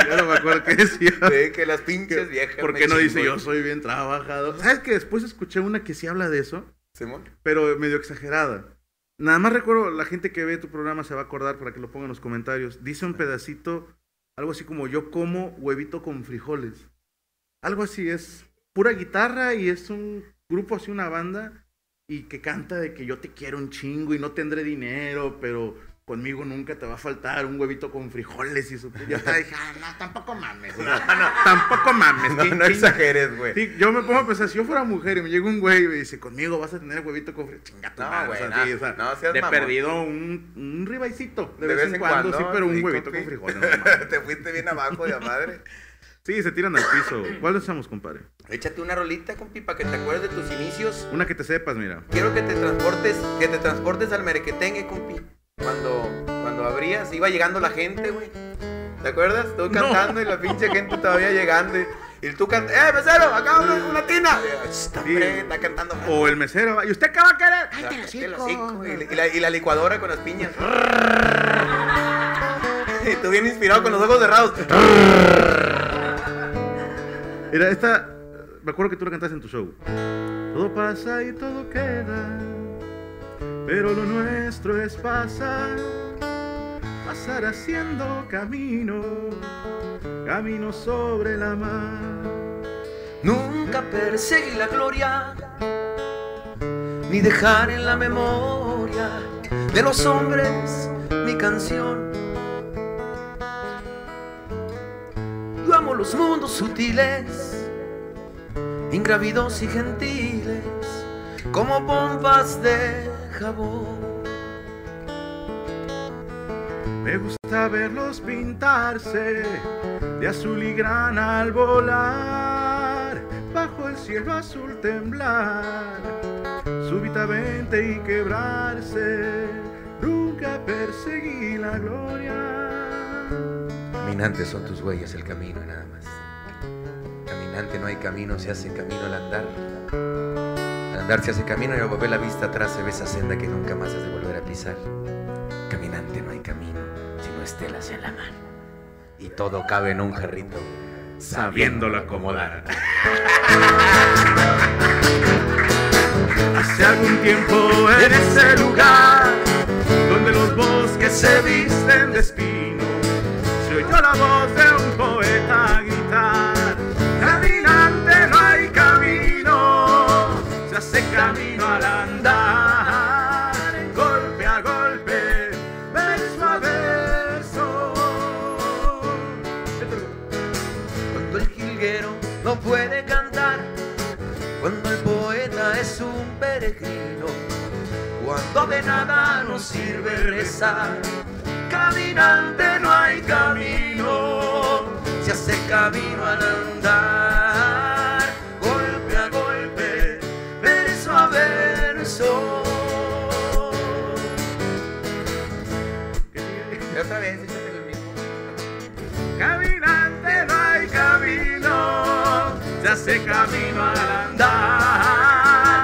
Ya no me acuerdo qué decía. de que las pinches viejas ¿Por qué no dice yo soy bien trabajador? ¿Sabes que después escuché una que sí habla de eso? Simón. pero medio exagerada. Nada más recuerdo, la gente que ve tu programa se va a acordar para que lo ponga en los comentarios. Dice un pedacito, algo así como yo como huevito con frijoles. Algo así, es pura guitarra y es un grupo así, una banda, y que canta de que yo te quiero un chingo y no tendré dinero, pero conmigo nunca te va a faltar un huevito con frijoles y eso. Yo estaba dije, ah, no, tampoco mames. güey. Tampoco mames. No, ¿qué no exageres, güey. Sí, yo me pongo a pensar, si yo fuera mujer y me llega un güey y me dice, conmigo vas a tener huevito con frijoles. Chinga tu No, güey, o sea, no. sí, o sea, No seas de mamón. perdido un, un ribaicito. De, vez, en cuando, sí, pero un huevito con frijoles. no. Te fuiste bien abajo de la madre. Sí, se tiran al piso. ¿Cuál usamos, compadre? Échate una rolita, compi, para que te acuerdes de tus inicios. Una que te sepas, mira. Quiero que te transportes, que te transportes al merequetengue, compi. Cuando, cuando abrías, iba llegando la gente, güey. ¿Te acuerdas? Tú cantando y la pinche gente todavía llegando. Y, y tú cantando, ¡eh, mesero! ¡Acá una, una tina! Está, Sí. está cantando. O el mesero, ¿y usted qué va a querer? Cállate los la- y la, y la licuadora con las piñas. y tú bien inspirado con los ojos cerrados. Mira, esta, me acuerdo que tú la cantaste en tu show. Todo pasa y todo queda, pero lo nuestro es pasar, pasar haciendo camino, camino sobre la mar. Nunca perseguí la gloria, ni dejar en la memoria de los hombres mi canción. Los mundos sutiles, ingrávidos y gentiles, como pompas de jabón. Me gusta verlos pintarse de azul y grana al volar, bajo el cielo azul temblar, súbitamente y quebrarse. Nunca perseguí la gloria. Caminantes son tus huellas el camino nada más. Caminante no hay camino, se hace camino al andar. Al andar se hace camino y al volver la vista atrás se ve esa senda que nunca más has de volver a pisar. Caminante no hay camino, sino estelas en la mano. Y todo cabe en un jarrito, Sabiéndolo acomodar. Hace algún tiempo en ese lugar donde los bosques se visten de espino, la voz de un poeta gritar: Caminante no hay camino, se hace camino al andar, golpe a golpe, verso a verso. Cuando el jilguero no puede cantar, cuando el poeta es un peregrino, cuando de nada nos sirve rezar, caminante no hay camino, se hace camino al andar, golpe a golpe, verso a verso. Otra vez, mismo. Caminante no hay camino, se hace camino al andar,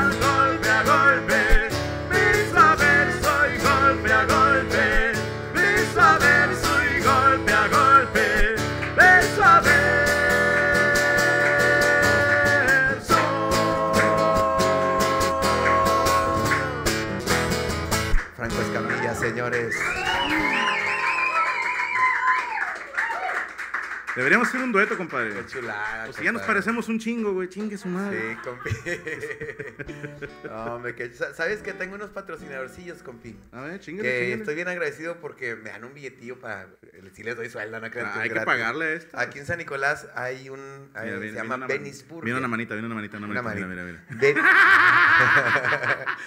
Deberíamos hacer un dueto, compadre. Qué chulada. Pues si ya nos parecemos un chingo, güey, chingue su madre. Sí, compi. No, hombre, que, sa- ¿sabes que tengo unos patrocinadorcillos, compi? A ver, chingue. Que estoy bien agradecido porque me dan un billetillo para. Si les doy sueldo, no crean Ah, hay que pagarle a esto. Aquí en San Nicolás hay un. hay- Mira, se llama Venice Burger. Viene una manita, viene una manita, una Una manita. manita. Mira, mira, mira.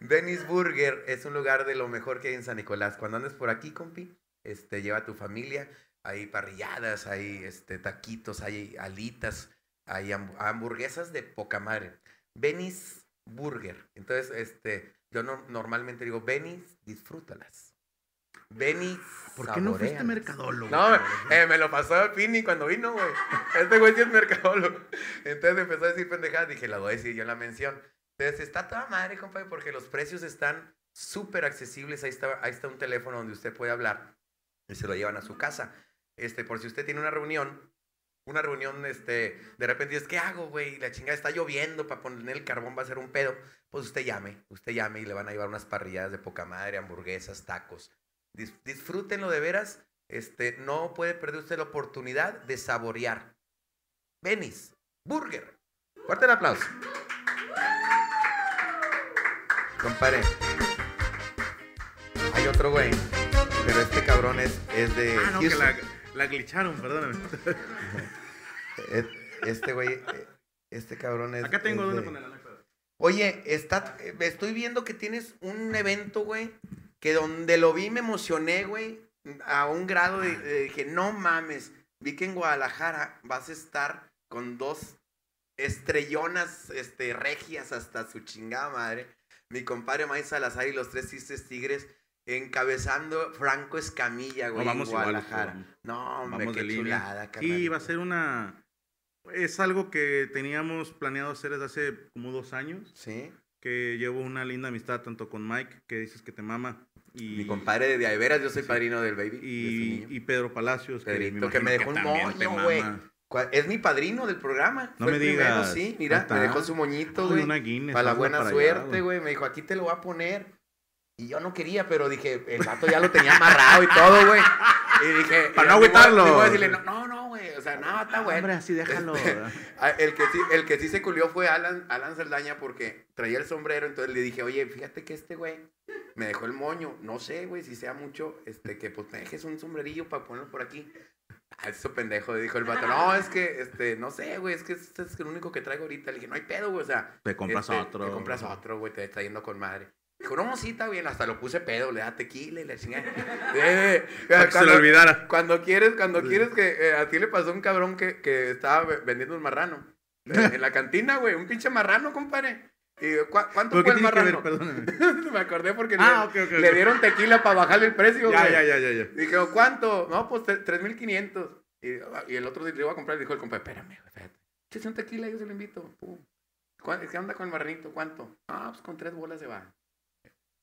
Burger es un lugar de lo mejor que hay en San Nicolás. Cuando andes por aquí, compi, este, lleva a tu familia. Hay parrilladas, hay este, taquitos, hay alitas, hay ham- hamburguesas de poca madre. Benny's Burger. Entonces, este, yo no, normalmente digo, Benny's, disfrútalas. Benny's, ¿Por qué no fuiste saboréalas". mercadólogo? No, eh, me lo pasó Pini cuando vino, güey. Este güey sí es mercadólogo. Entonces empezó a decir pendejadas. Dije, la voy a decir yo en la mención. Entonces está toda madre, compadre, porque los precios están súper accesibles. Ahí está, ahí está un teléfono donde usted puede hablar y se lo llevan a su casa. Este, por si usted tiene una reunión, una reunión, este, de repente dices, ¿qué hago, güey? La chingada está lloviendo, para poner el carbón va a ser un pedo. Pues usted llame, usted llame y le van a llevar unas parrilladas de poca madre, hamburguesas, tacos. Dis- disfrútenlo de veras. Este, no puede perder usted la oportunidad de saborear. Benny's Burger. Fuerte el aplauso. Compadre. Hay otro güey. Pero este cabrón es, es de Ah, no, que la, la glitcharon, perdóname. Este güey, eh, este cabrón es. Acá tengo es donde de- ponerla. no hay pedo. Oye, está, eh, estoy viendo que tienes un evento, güey, que donde lo vi me emocioné, güey, a un grado de, de- dije, no mames, vi que en Guadalajara vas a estar con dos estrellonas, este, regias hasta su chingada madre, mi compadre May Salazar y los tres cistes tigres, encabezando Franco Escamilla, güey, No, vamos en Guadalajara. cabrón. no, hombre, Vamos qué de chulada. Y va a ser una... Es algo que teníamos planeado hacer desde hace como dos años. Sí, Que llevo una linda amistad tanto con Mike, que dices que te mama. Y, mi compadre de, de veras, yo soy Sí. padrino del baby. de y, niño. y Pedro Palacios, Pedrito, que me imagino dejó un moño, güey. Es mi padrino del programa. No Fue me el primero, digas. sí, mira, me dejó su moñito, güey. Para la buena para suerte, güey. Me dijo, aquí te lo voy a poner. Y yo no quería, pero dije, el vato ya lo tenía amarrado y todo, güey. Y dije, Para no agüitarlo. decirle, no, no, no, güey. O sea, no, está bueno. Hombre, así déjalo. Este, El que, sí, el que sí se culió fue Alan, Alan Saldaña porque traía el sombrero, entonces le dije, oye, fíjate que este güey me dejó el moño. No sé, güey, si sea mucho, este, que pues me dejes un sombrerillo para ponerlo por aquí. Ah, eso pendejo, dijo el vato. No, es que, este, no sé, güey, es que este es el único que traigo ahorita. Le dije, no hay pedo, güey, o sea. Te compras este, otro. Te compras otro, güey, te está yendo con madre. Dijo, no, sí, está bien, hasta lo puse pedo, le da tequila y la chingada. Eh, Para que se lo cuando- olvidara. cuando quieres, cuando quieres que eh, a ti le pasó un cabrón que, que estaba ve- vendiendo un marrano. eh, en la cantina, güey, un pinche marrano, compadre. Y, ¿cu- ¿Cuánto ¿Pero fue el ver? marrano? Me acordé porque Ah, le, le dieron tequila para bajarle el precio, Ya, güey. ya, ya, ya, ya. Dije, ¿cuánto? No, pues tre- 3.500. Y, y el otro le iba a comprar y dijo el compadre, espérame, güey, espérate. Échese un tequila, yo se lo invito. Pum. ¿Cuán- ¿Qué onda con el marranito? ¿Cuánto? Ah, pues con tres bolas se va.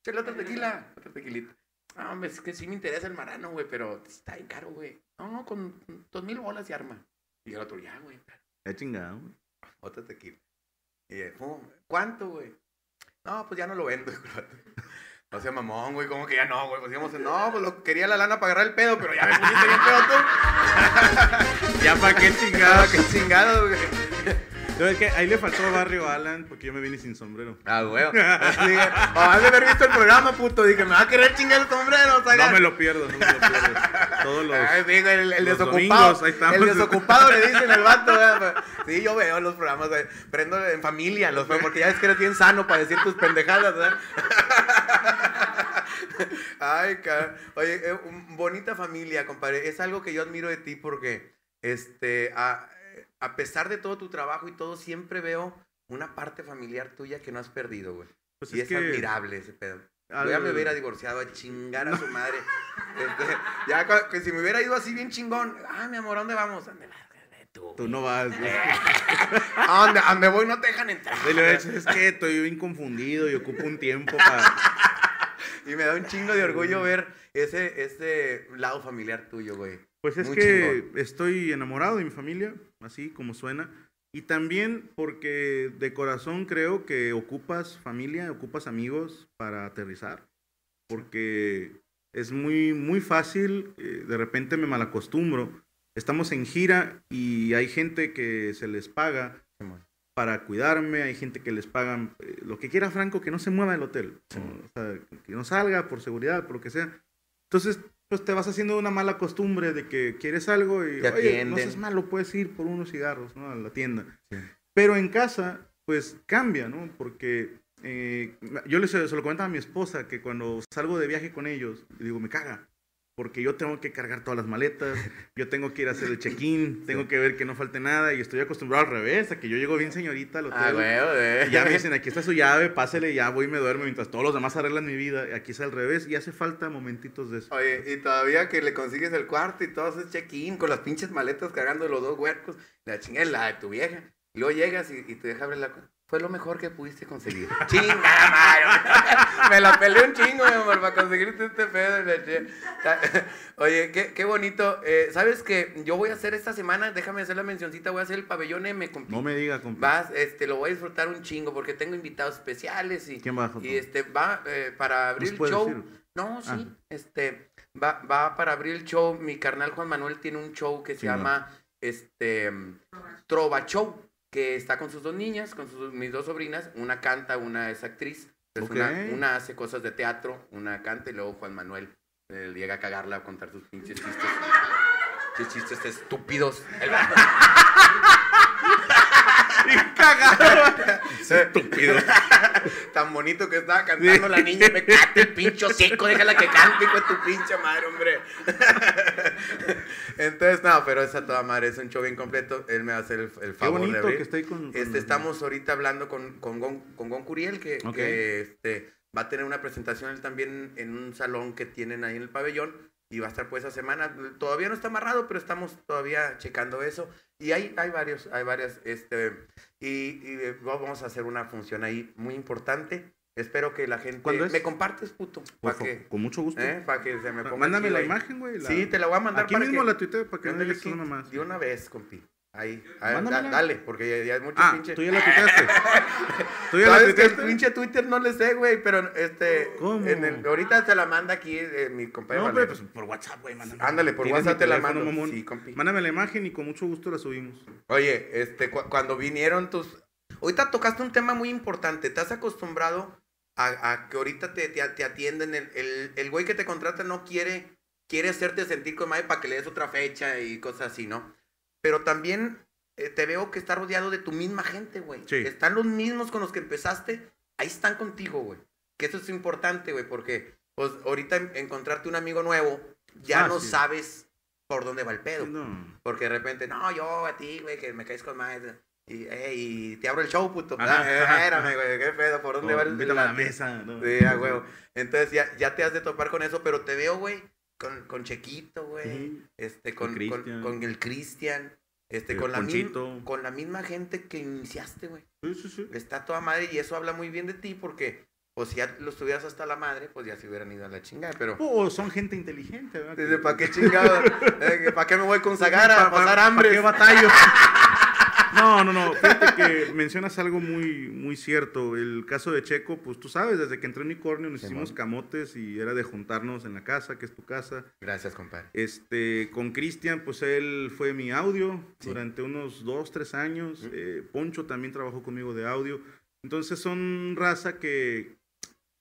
Échale otra tequila, otra tequilita. Ah, hombre, es que sí me interesa el marrano, güey, pero está bien caro, güey. No, no, con dos mil bolas se arma. Y el otro, ya, güey, Ya chingado. güey. otra tequila. Y eh, ¿cuánto, güey? No, pues ya no lo vendo. vato. No sea mamón, güey, ¿cómo que ya no, güey? Pues íbamos en, no, pues lo, quería la lana para agarrar el pedo, pero ya me pusiste bien pedo tú. Ya para qué chingado. qué chingado, güey. Yo, es que ahí le faltó barrio a Alan porque yo me vine sin sombrero. Ah, güey. Dije, has de haber visto el programa, puto. Dije, me va a querer chingar el sombrero, saca. No me lo pierdo, no me lo pierdo. Todos los. Ay, digo, el, el los desocupado. domingos, ahí estamos. El desocupado le dicen al vato. ¿verdad? Sí, yo veo los programas. güey. Prendo en familia, los veo, porque ya ves que eres bien sano para decir tus pendejadas, ¿verdad? Ay, cara. Oye, eh, un- bonita familia, compadre. Es algo que yo admiro de ti porque, este, a, a pesar de todo tu trabajo y todo, siempre veo una parte familiar tuya que no has perdido, güey. Pues y es es, admirable ese pedo. al- ya me hubiera divorciado a chingar a su madre. Este, ya que si me hubiera ido así bien chingón. Ah, mi amor, ¿a dónde vamos? ¿A ¿Dónde vas? Tú. Tú no vas. ¿A dónde, a dónde voy? No te dejan entrar. Es que estoy bien confundido y ocupo un tiempo para. Y me da un chingo de orgullo ver ese, ese lado familiar tuyo, güey. Pues es Muy que chingón. estoy enamorado de mi familia, así como suena. Y también porque de corazón creo que ocupas familia, ocupas amigos para aterrizar. Porque es muy, muy fácil, eh, de repente me malacostumbro. Estamos en gira y hay gente que se les paga para cuidarme, hay gente que les pagan eh, lo que quiera Franco, que no se mueva del hotel, o sea, que no salga por seguridad, por lo que sea. Entonces, pues te vas haciendo una mala costumbre de que quieres algo y, oye, no seas malo, puedes ir por unos cigarros, ¿no? A la tienda. Sí. Pero en casa, pues cambia, ¿no? Porque eh, yo les, se lo comentaba a mi esposa que cuando salgo de viaje con ellos, digo, me caga. Porque yo tengo que cargar todas las maletas, yo tengo que ir a hacer el check-in, tengo que ver que no falte nada y estoy acostumbrado al revés, a que yo llego bien señorita al hotel. Ah, güey, güey. y ya me dicen, aquí está su llave, pásele, ya voy y me duermo mientras todos los demás arreglan mi vida. Aquí es al revés y hace falta momentitos de eso. Oye, y todavía que le consigues el cuarto y todo ese check-in con las pinches maletas cargando los dos huercos, la chingada la de tu vieja. Y luego llegas y, y te deja abrir la cu- Fue lo mejor que pudiste conseguir. ¡Chinga madre! Me la peleé un chingo, mi amor, para conseguirte este pedo. Oye, qué, qué bonito. Eh, ¿Sabes que Yo voy a hacer esta semana, déjame hacer la mencioncita, voy a hacer el pabellón M, compi. No me diga, compa. Vas, este, lo voy a disfrutar un chingo porque tengo invitados especiales y, ¿Quién va, Joto? y este va eh, para abrir el show. decir? No, sí, Ah. este va, va para abrir el show. Mi carnal Juan Manuel tiene un show que se no. llama este Trova Show, que está con sus dos niñas, con sus, mis dos sobrinas. Una canta, una es actriz. Entonces, una, una hace cosas de teatro, una canta y luego Juan Manuel eh, llega a cagarla a contar sus pinches chistes. Chistes estúpidos. El- Estúpido. Tan bonito que estaba cantando la niña. Me cate el pincho seco, déjala que cante, de tu pinche madre, hombre. Entonces, no, pero esa toda madre es un show bien completo. Él me va a hacer el, el Qué favor de bonito abrir. que ahí con... con- Este, estamos ahorita hablando con, con, Gon, con Gon Curiel, que, este, va a tener una presentación él también en un salón que tienen ahí en el pabellón. Y va a estar pues esa semana. Todavía no está amarrado, pero estamos todavía checando eso. Y hay, hay varios, hay varias, este, y, y, eh, vamos a hacer una función ahí muy importante. Espero que la gente... ¿Cuándo es? ¿Me compartes, puto? Para que, Con mucho gusto. eh, pa' que se me ponga Mándame la imagen, güey. la- Sí, te la voy a mandar Aquí para mismo que- la tuiteo para que no digas nomás. De una vez, compi. Ahí. A ver, da- Mándamela. dale, porque ya, ya es mucho Ah, pinche... tú ya la tuiteaste. tú ya la ¿Sabes que el tuiteaste. pinche Twitter no le sé, güey? Pero este. ¿Cómo? en el- ahorita te la manda aquí eh, mi compadre. No, hombre, Valerio. pues por WhatsApp, güey. mándame. Ándale, por WhatsApp te la mando. mamón. Sí, compi. Mándame la imagen y con mucho gusto la subimos. Oye, este, cu- cuando vinieron tus. Ahorita tocaste un tema muy importante. ¿Te has acostumbrado a, a que ahorita te, te, te atienden? El, el, el güey que te contrata no quiere, quiere hacerte sentir con madre para que le des otra fecha y cosas así, ¿no? Pero también eh, te veo que está rodeado de tu misma gente, güey. Sí. Están los mismos con los que empezaste, ahí están contigo, güey. Que eso es importante, güey, porque pues ahorita en- encontrarte un amigo nuevo, ya no Fácil. sabes por dónde va el pedo. No. Porque de repente, no, yo a ti, güey, que me caes con más. Y, eh, y te abro el show, puto. Ah, eh, Espérame, güey, qué pedo, ¿por dónde Oh, va el invítame a la la- mesa. ¿no? Sí, a huevo. Entonces ya, ya te has de topar con eso, pero te veo, güey, con, con Chequito, güey. Este, con, con, Cristian. con el Cristian. Este, El con la, con la misma gente que iniciaste, güey. Sí, sí, sí. Está toda madre y eso habla muy bien de ti porque, pues si ya los tuvieras hasta la madre, pues ya se hubieran ido a la chingada, pero... O son gente inteligente, ¿verdad? Dice, ¿para qué chingado? Eh, ¿Para qué me voy con Zagara a Pa- pa- pasar pa' hambre? qué batallo? No, no, no. Fíjate que mencionas algo muy, muy cierto. El caso de Checo, pues tú sabes, desde que entré en Unicornio nos hicimos camotes y era de juntarnos en la casa, que es tu casa. Gracias, compadre. Este, con Cristian, pues él fue mi audio Sí. durante unos dos, tres años. Eh, Poncho también trabajó conmigo de audio. Entonces son raza que,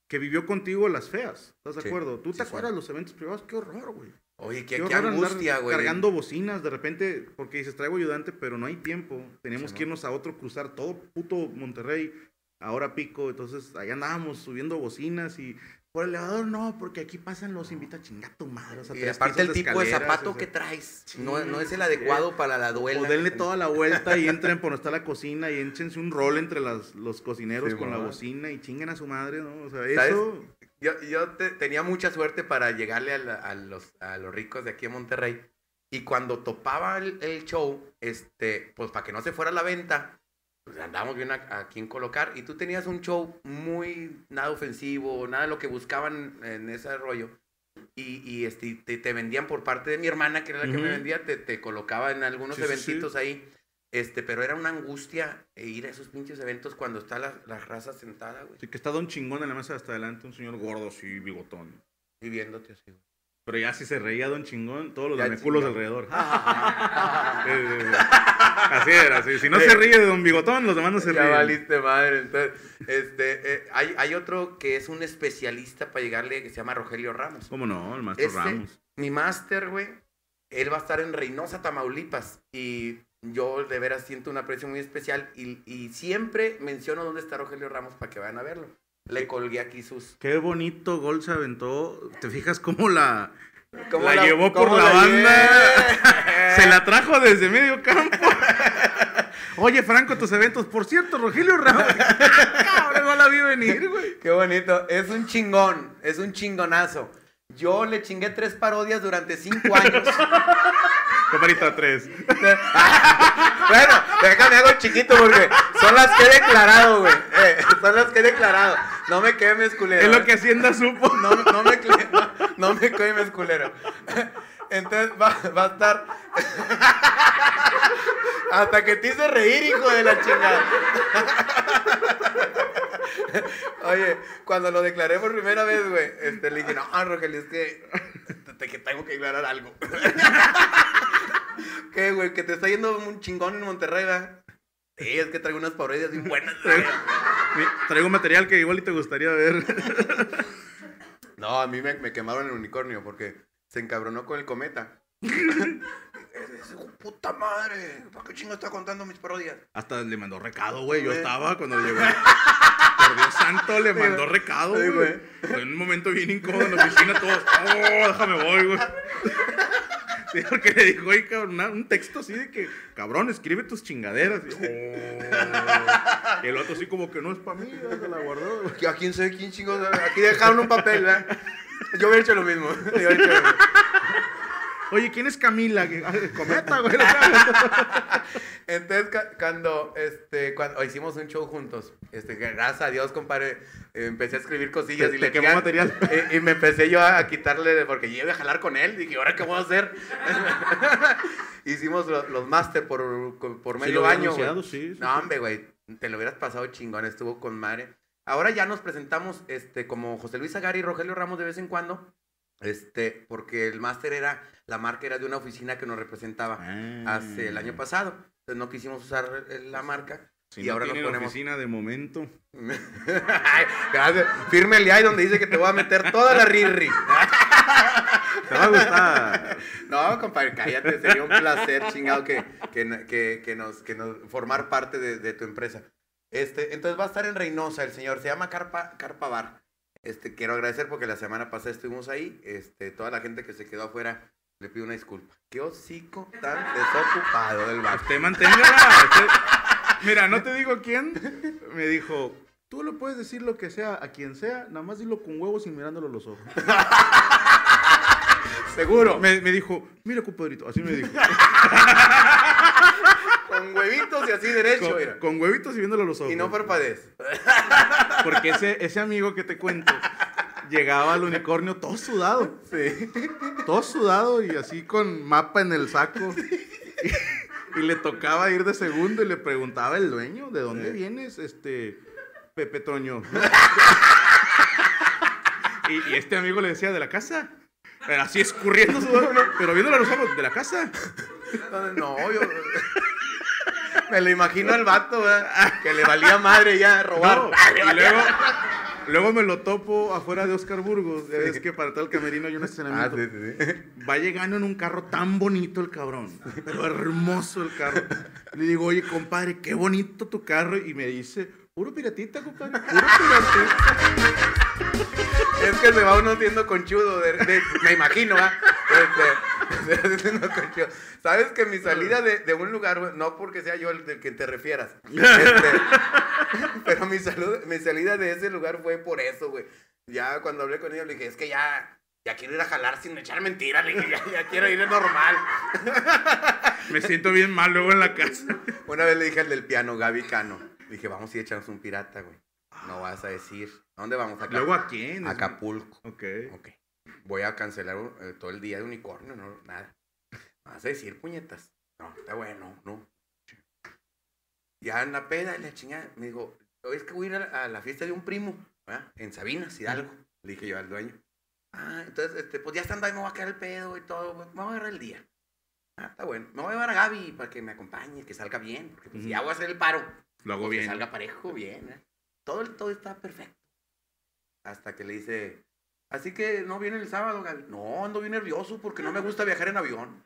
que vivió contigo las feas. ¿Estás de acuerdo? ¿Tú sí, te acuerdas de los eventos privados? Qué horror, güey. Oye, qué, Qué angustia, güey. Cargando bocinas de repente, porque dices, traigo ayudante, pero no hay tiempo. Teníamos Sí, que no. irnos a otro, cruzar todo puto Monterrey, ahora pico. Entonces, allá andábamos subiendo bocinas y por el elevador no, porque aquí pasan los invita a chingar tu madre. o sea, Y aparte el tipo de zapato o sea, que traes Sí, no, no es el sí. adecuado para la duela. O denle toda la vuelta y entren por donde está la cocina y échense un rol entre las, los cocineros Sí, con la bocina y chinguen a su madre, ¿no? O sea, ¿Sabes? eso... Yo, yo te- tenía mucha suerte para llegarle a, la- a los, a los ricos de aquí en Monterrey. Y cuando topaba el, el show, este, pues para que no se fuera a la venta, pues andábamos bien a, a quién colocar. Y tú tenías un show muy nada ofensivo, nada de lo que buscaban en ese rollo. Y, y, este, te, te vendían por parte de mi hermana, que era la que me vendía, te, te colocaba en algunos Sí, sí, sí. eventitos ahí. Este, pero era una angustia eh, ir a esos pinches eventos cuando está la, la raza sentada, güey. Sí, que está don chingón en la mesa de hasta adelante, un señor gordo, sí, bigotón. Y viéndote así, güey. Pero ya si se reía Don Chingón, todos los Ya dameculos alrededor. Sí, sí, sí. Así era, así. Si no se ríe de Don Bigotón, los demás no se ya ríen. valiste madre. Entonces, este, eh, hay, hay otro que es un especialista para llegarle que se llama Rogelio Ramos. ¿Cómo no? El maestro Este, Ramos. Mi máster, güey, él va a estar en Reynosa, Tamaulipas. Y yo de veras siento un aprecio muy especial. Y, y siempre menciono dónde está Rogelio Ramos para que vayan a verlo. Le colgué aquí sus. Qué bonito gol se aventó. ¿Te fijas cómo la, ¿Cómo La llevó por la banda. Se la trajo desde medio campo. Oye, Franco, tus eventos. Por cierto, Rogelio Ramos. Cabrón, no la vi venir, güey. Qué bonito. Es un chingón. Es un chingonazo. Yo le chingué tres parodias durante cinco años. Comparito tres. bueno, déjame hago chiquito porque son las que he declarado, güey. Eh, son las que he declarado. No me quemes, culero. Es lo que Hacienda supo. No, no me, no, no me quemes, culero. Entonces va, va a estar. Hasta que te hice reír, hijo de la chingada. Oye, cuando lo declaré por primera vez, güey, este, le dije, no, Rogelio, es que, te- que tengo que declarar algo. ¿Qué, güey? Que te está yendo un chingón en Monterrey, ¿verdad? Sí, es que traigo unas parodias bien buenas. Traigo material que igual y te gustaría ver. No, a mí me, me quemaron el unicornio porque se encabronó con el cometa. Puta madre. ¿Para qué chingo está contando mis parodias? Hasta le mandó recado, güey. Yo estaba cuando llegó. Por Dios santo, le mandó recado, güey. Fue un momento bien incómodo en la oficina, todos. Oh, déjame voy, güey. Sí, porque le dijo, oye, cabrón, un texto así de que, cabrón, escribe tus chingaderas. Y, oh. Y el otro así como que no es para mí, se la guardó. ¿A quién soy? ¿Quién chingo? Aquí dejaron un papel, ¿verdad? Yo hubiera hecho lo mismo. Yo hubiera hecho lo mismo. Oye, ¿quién es Camila? Cometa, güey. Entonces, cuando, este, cuando hicimos un show juntos, este, gracias a Dios, compadre, empecé a escribir cosillas Te- y te le quemó material. eh, y me empecé yo a, a quitarle, de- porque yo iba a jalar con él. Dije, ¿ahora qué voy a hacer? Hicimos lo- los máster por, por Sí, medio lo había año, sí, sí, No, sí. hombre, güey, te lo hubieras pasado chingón, estuvo con madre. Ahora ya nos presentamos, este, como José Luis Agari y Rogelio Ramos de vez en cuando, este, porque el máster era, la marca era de una oficina que nos representaba Ah. hace el año pasado. Entonces no quisimos usar eh, la marca. Si y no ahora nos tienen ponemos. oficina de momento. Gracias. Firme el ahí donde dice que te voy a meter toda la rirri. Te va a gustar. No, compadre, cállate. Sería un placer, chingado, que, que, que, que nos, que nos formar parte de, de tu empresa. Este, entonces va a estar en Reynosa el señor. Se llama Carpa, Carpa Bar. Este, quiero agradecer porque la semana pasada estuvimos ahí. Este, toda la gente que se quedó afuera, le pido una disculpa. Qué hocico tan desocupado del bar. Usted manténgala. usted- Mira, no te digo quién. Me dijo, tú le puedes decir lo que sea a quien sea, nada más dilo con huevos y mirándolo a los ojos. Seguro. Me, me dijo, mira, compadrito, así me dijo. Con huevitos y así derecho, Con, mira. con huevitos y viéndolo a los ojos. Y no parpadees. Porque ese, ese amigo que te cuento llegaba al unicornio todo sudado. Sí. Todo sudado y así con mapa en el saco. Y, y le tocaba ir de segundo y le preguntaba el dueño, ¿de dónde vienes, este, Pepe Toño? Y, y este amigo le decía, de la casa. Pero así escurriendo sudado, pero viéndole a los ojos, de la casa. No, yo. Me lo imagino al vato, ¿verdad? Que le valía madre ya robar. No, Ah, y luego, luego me lo topo afuera de Oscar Burgos. Ves que para todo el camerino hay un Ah, estacionamiento. sí, sí, sí. Va llegando en un carro tan bonito el cabrón, pero hermoso el carro. Le digo, oye, compadre, qué bonito tu carro. Y me dice, puro piratita, compadre, puro piratita. Es que se va uno siendo conchudo, de- de- me imagino, ¿ah? Este. Sabes que mi salida de, de un lugar, no porque sea yo el del que te refieras, este, pero mi, salud, mi salida de ese lugar fue por eso, güey. Ya cuando hablé con ella le dije, es que ya, ya quiero ir a jalar sin echar mentiras, le dije, ya, ya quiero ir normal. Me siento bien mal luego en la casa. Una vez le dije al del piano, Gaby Cano, dije, vamos a ir a echarnos un pirata, güey. No vas a decir, ¿a dónde vamos? Acá. ¿Luego a quién? Acapulco. Ok. Ok. Voy a cancelar eh, todo el día de unicornio, no, nada. Vas a decir puñetas. No, está bueno, no. Ya en la peda, la chingada, me dijo, "Oye, es que voy a ir a la, a la fiesta de un primo, ¿verdad? En Sabinas, Hidalgo. Le dije yo al dueño. Ah, entonces, este, pues ya estando ahí, me voy a quedar el pedo y todo, me voy a agarrar el día. Ah, está bueno. Me voy a llevar a Gaby para que me acompañe, que salga bien, porque pues, si Ujú. ya voy a hacer el paro, Lo hago pues, que bien. salga parejo, bien. ¿eh? Todo, todo está perfecto. Hasta que le dice, así que no viene el sábado, Gaby. No, ando bien nervioso porque no me gusta viajar en avión.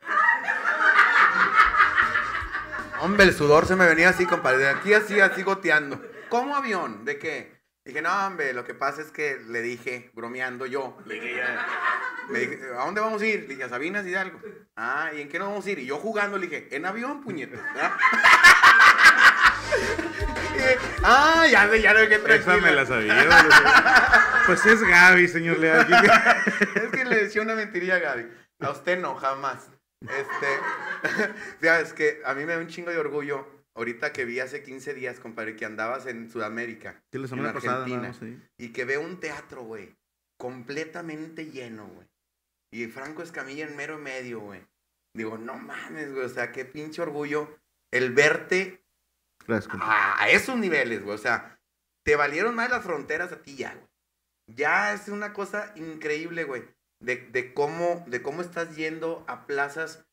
Hombre, el sudor se me venía así, compadre. De aquí así, así goteando. ¿Cómo avión? ¿De qué? Dije, no, hombre, lo que pasa es que le dije, bromeando yo, le dije, Me dije, ¿a dónde vamos a ir? Le dije, a Sabinas Hidalgo. Ah, ¿y en qué nos vamos a ir? Y yo jugando le dije, en avión, puñetas. ah, ya sé, ya no, qué Esa tranquila. me la sabía. Pues es Gaby, señor Leal. Es que le decía una mentirilla a Gaby. A usted no, jamás. Este, ya, es que a mí me da un chingo de orgullo. Ahorita que vi hace 15 días, compadre, que andabas en Sudamérica Sí, la semana En Argentina. sí. y que veo un teatro, güey, completamente lleno, güey. Y Franco Escamilla en mero medio, güey. Digo, no mames, güey, o sea, qué pinche orgullo el verte Compa. a, a esos niveles, güey. O sea, te valieron más las fronteras a ti ya, güey. Ya es una cosa increíble, güey. De, de cómo, de cómo estás yendo a plazas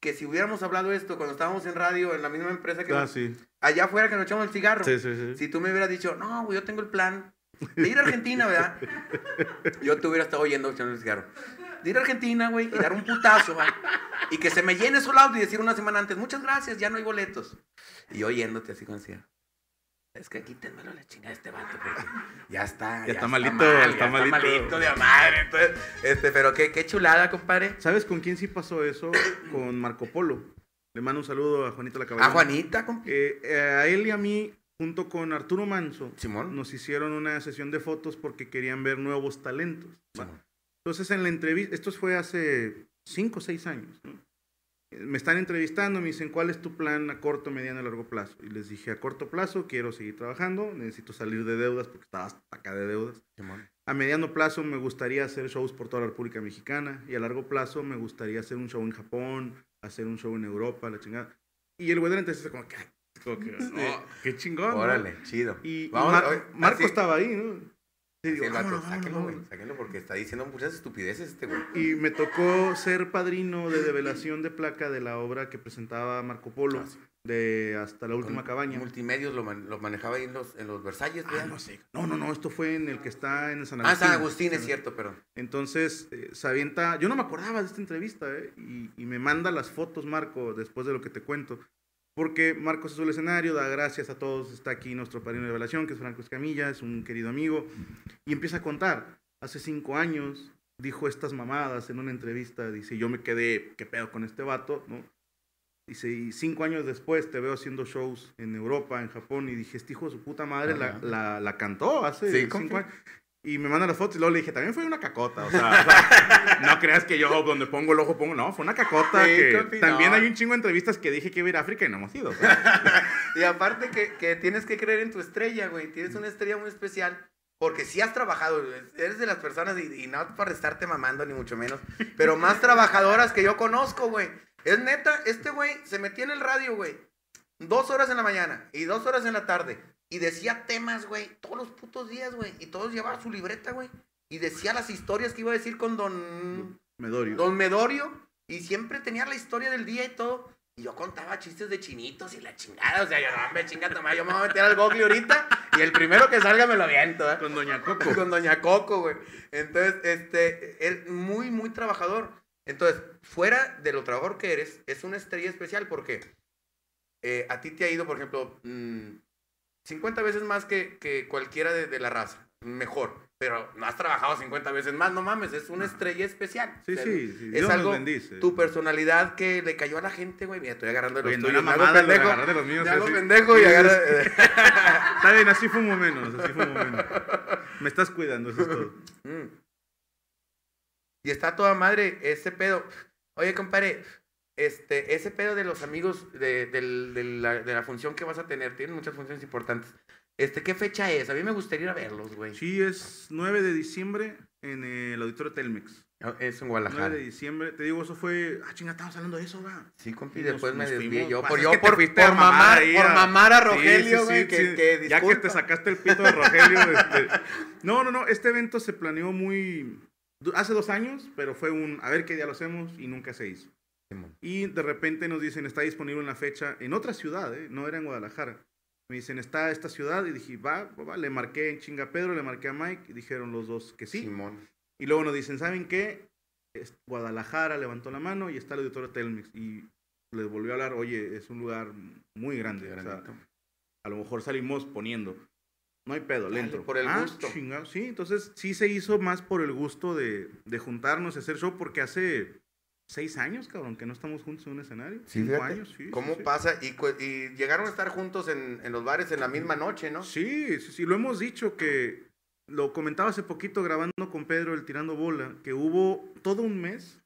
que si hubiéramos hablado esto cuando estábamos en radio, en la misma empresa que Ah, nos- sí. allá afuera que nos echamos el cigarro. Sí, sí, sí. Si tú me hubieras dicho, no, güey, yo tengo el plan de ir a Argentina, ¿verdad? Yo te hubiera estado oyendo echando el cigarro. De ir a Argentina, güey, y dar un putazo, güey. Y que se me llene su lado y decir una semana antes, muchas gracias, ya no hay boletos. Y yo oyéndote así con cigarro. Es que quítenmelo la chingada de este vato, porque ya está. Ya está malito, mal, está ya malito. de madre. Entonces, este, pero qué, qué chulada, compadre. ¿Sabes con quién sí pasó eso? Con Marco Polo. Le mando un saludo a Juanita la Caballera. A Juanita, compadre. Eh, eh, a él y a mí, junto con Arturo Manso, Simón. nos hicieron una sesión de fotos porque querían ver nuevos talentos. Simón. Entonces, en la entrevista, esto fue hace 5 o 6 años. ¿no? Me están entrevistando, me dicen, ¿cuál es tu plan a corto, mediano y largo plazo? Y les dije, a corto plazo quiero seguir trabajando, necesito salir de deudas porque estaba hasta acá de deudas. A mediano plazo me gustaría hacer shows por toda la República Mexicana y a largo plazo me gustaría hacer un show en Japón, hacer un show en Europa, la chingada. Y el güey de la entrevista como que, como que, "Oh, qué chingón. ¿no?". Órale, chido. Y, y Vamos, Mar- oye, Marco así- estaba ahí, ¿no? Sí, Sí, digo, el vato, "Vámonos, vámonos, sáquenlo, güey, vámonos". sáquenlo porque está diciendo muchas estupideces este güey. Y me tocó ser padrino de develación de placa de la obra que presentaba Marco Polo, Ah, sí. de Hasta la Última Con Cabaña. Multimedios lo, man- lo manejaba ahí en los, en los Versalles, Ah, ¿verdad? no sé. No, no, no, esto fue en el que está en San Ah, Agustín. San Agustín, es cierto, perdón. Entonces, eh, se avienta, yo no me acordaba de esta entrevista, ¿eh? y, y me manda las fotos, Marco, después de lo que te cuento. Porque Marco se sube al escenario, da gracias a todos, está aquí nuestro padrino de revelación, que es Franco Escamilla, es un querido amigo, y empieza a contar. Hace cinco años dijo estas mamadas en una entrevista, dice, yo me quedé, ¿qué pedo con este vato? ¿no? Dice, y cinco años después te veo haciendo shows en Europa, en Japón, y dije, este hijo de su puta madre la, la, la cantó hace Sí, cinco años. Y me manda las fotos y luego le dije, también fue una cacota. O sea, o sea, no creas que yo donde pongo el ojo pongo, no, fue una cacota. Sí, que también hay un chingo de entrevistas que dije que iba a ir a África y no hemos ido. o sea. Y aparte que, que tienes que creer en tu estrella, güey. Tienes una estrella muy especial. Porque sí has trabajado, eres de las personas, y, y no para estarte mamando ni mucho menos, pero más trabajadoras que yo conozco, güey. Es neta, este güey se metía en el radio, güey. Dos horas en la mañana y dos horas en la tarde. Y decía temas, güey, todos los putos días, güey. Y todos llevaba su libreta, güey. Y decía las historias que iba a decir con don Medorio. Don Medorio, y siempre tenía la historia del día y todo. Y yo contaba chistes de chinitos y la chingada. O sea, yo no me chinga tomar, yo me voy a meter al Google ahorita. Y el primero que salga me lo aviento, ¿eh? Con Doña Coco. Con Doña Coco, güey. Entonces, este, él muy, muy trabajador. Entonces, fuera de lo trabajador que eres, es una estrella especial porque eh, a ti te ha ido, por ejemplo, mm, 50 veces más que, que cualquiera de, de la raza. Mejor. Pero no has trabajado 50 veces más, no mames, es una estrella especial. Sí, O sea, sí, sí, Es Dios algo, bendice. tu personalidad que le cayó a la gente, güey. Mira, estoy agarrando los Oye, tuyos. me hago pendejo. de los míos, Me hago pendejo y Sí, agarra... Está bien, así fumo menos, así fumo menos. Me estás cuidando, eso es todo. Mm. Y está toda madre ese pedo. Oye, compadre, este, ese pedo de los amigos de, del- de la, de la función que vas a tener, tienen muchas funciones importantes. Este, ¿qué fecha es? A mí me gustaría ir a verlos, güey. Sí, es 9 de diciembre en el auditorio Telmex. Ah, Es en 9 Guadalajara. de diciembre. Te digo, eso fue. Ah, chinga, estábamos hablando de eso, va. Sí, compi, Y después nos- me nos desvié yo. Por, yo que por, por mamar ahí por mamar a Sí, Rogelio, sí, güey, sí, que, sí. que Ya que te sacaste el pito de Rogelio. este, No, no, no. Este evento se planeó muy. Hace dos años, pero fue un. A ver qué día lo hacemos y nunca se hizo. Y de repente nos dicen, está disponible una fecha en otra ciudad, ¿eh? no era en Guadalajara. Me dicen, está esta ciudad. Y dije, va, va, va. Le marqué en chinga a Pedro, le marqué a Mike. Y dijeron los dos que sí. Simón. Y luego nos dicen, ¿saben qué? Guadalajara levantó la mano y está el auditorio Telmex. Y les volvió a hablar, oye, es un lugar muy grande. o sea, a lo mejor salimos poniendo No hay pedo, le entro. por el Ah, gusto. chingado, Sí, entonces sí se hizo más por el gusto de, de juntarnos y hacer show porque hace seis años, cabrón, que no estamos juntos en un escenario. Sí, Cinco fíjate. años, sí. ¿Cómo sí, pasa? Y, y llegaron a estar juntos en, en los bares en la misma noche, ¿no? Sí, sí, sí, lo hemos dicho que lo comentaba hace poquito grabando con Pedro el Tirando Bola, que hubo todo un mes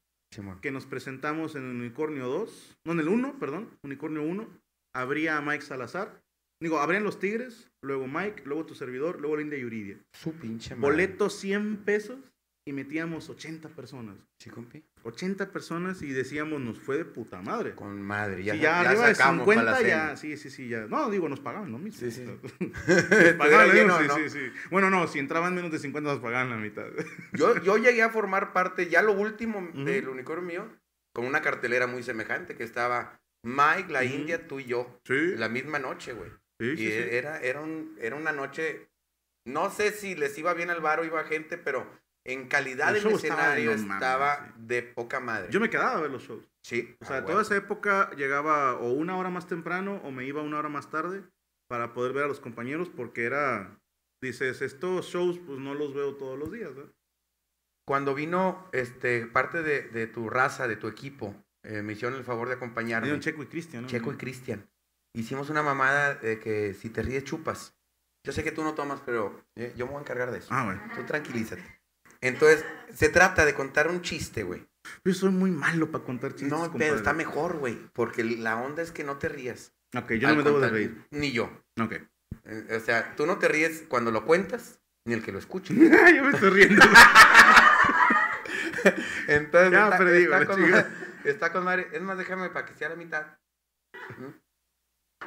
que nos presentamos en el Unicornio 2, no en el 1, perdón, Unicornio 1, habría Mike Salazar, digo, habrían los Tigres, luego Mike, luego tu servidor, luego la India Yuridia. Su pinche madre. Boleto 100 pesos y metíamos 80 personas. Sí, compi. 80 personas y decíamos, nos fue de puta madre. Con madre. Ya, Sí, ya, ya arriba de sacamos para la 50 ya, sí, sí, sí, ya. No, digo, nos pagaban lo mismo. Sí, sí. Pagaban lo mismo, sí, ¿no? sí, sí. Bueno, no, si entraban menos de 50 nos pagaban la mitad. Yo, yo llegué a formar parte, ya lo último del unicornio mío, con una cartelera muy semejante que estaba Mike, la. India, tú y yo. Sí, La misma noche, güey. sí, Y sí, sí. Era, era, un, era una noche, no sé si les iba bien al bar o iba gente, pero en calidad del estaba escenario estaba sí. de poca madre. Yo me quedaba a ver los shows. Sí. O sea, ah, toda esa época llegaba o una hora más temprano o me iba una hora más tarde para poder ver a los compañeros porque era, dices, estos shows pues no los veo todos los días, ¿no? Cuando vino este, parte de, de tu raza, de tu equipo, eh, me hicieron el favor de acompañarme. Vinieron Checo y Cristian, ¿no? Checo y Cristian. Hicimos una mamada de que si te ríes chupas. Yo sé que tú no tomas, pero eh, yo me voy a encargar de eso. Ah, bueno. Tú tranquilízate. Entonces, se trata de contar un chiste, güey. Yo soy muy malo para contar chistes, No, pero está mejor, güey. Porque la onda es que no te rías. Ok, yo no me debo de reír. Ni yo. Ok. Eh, O sea, tú no te ríes cuando lo cuentas, ni el que lo escucha. yo me estoy riendo. Entonces, Ya está, perdí, está güey, con, madre- está con madre. Es más, déjame para que sea la mitad. Ujú.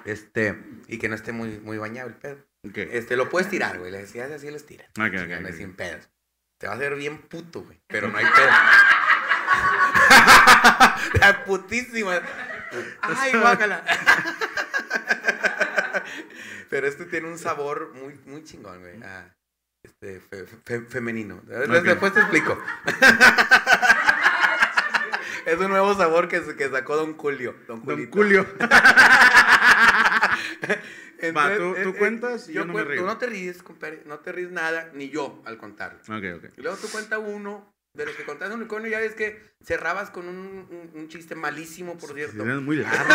Este, y que no esté muy, muy bañado el pedo. Ok. Este, lo puedes tirar, güey. Le decías así, los tiras. Ok, ok, Ya no sin pedos. Te va a hacer bien puto, güey. Pero no hay pedo. La putísima. Ay, guácala. Pero este tiene un sabor muy, muy chingón, güey. Ah, este, fe- fe- femenino. Después te explico. es un nuevo sabor que, que sacó Don Julio. Don, Don Julito. Julio. Entonces, tú- tú eh, eh, cuentas y yo no me cuento- río. Tú no te ríes, compadre. No te ríes nada, ni yo al contarlo. Ok, ok. Y luego tú cuentas uno de los que contaste en unicornio. Ya ves que cerrabas con un, un- un chiste malísimo, por cierto. Eran muy largos.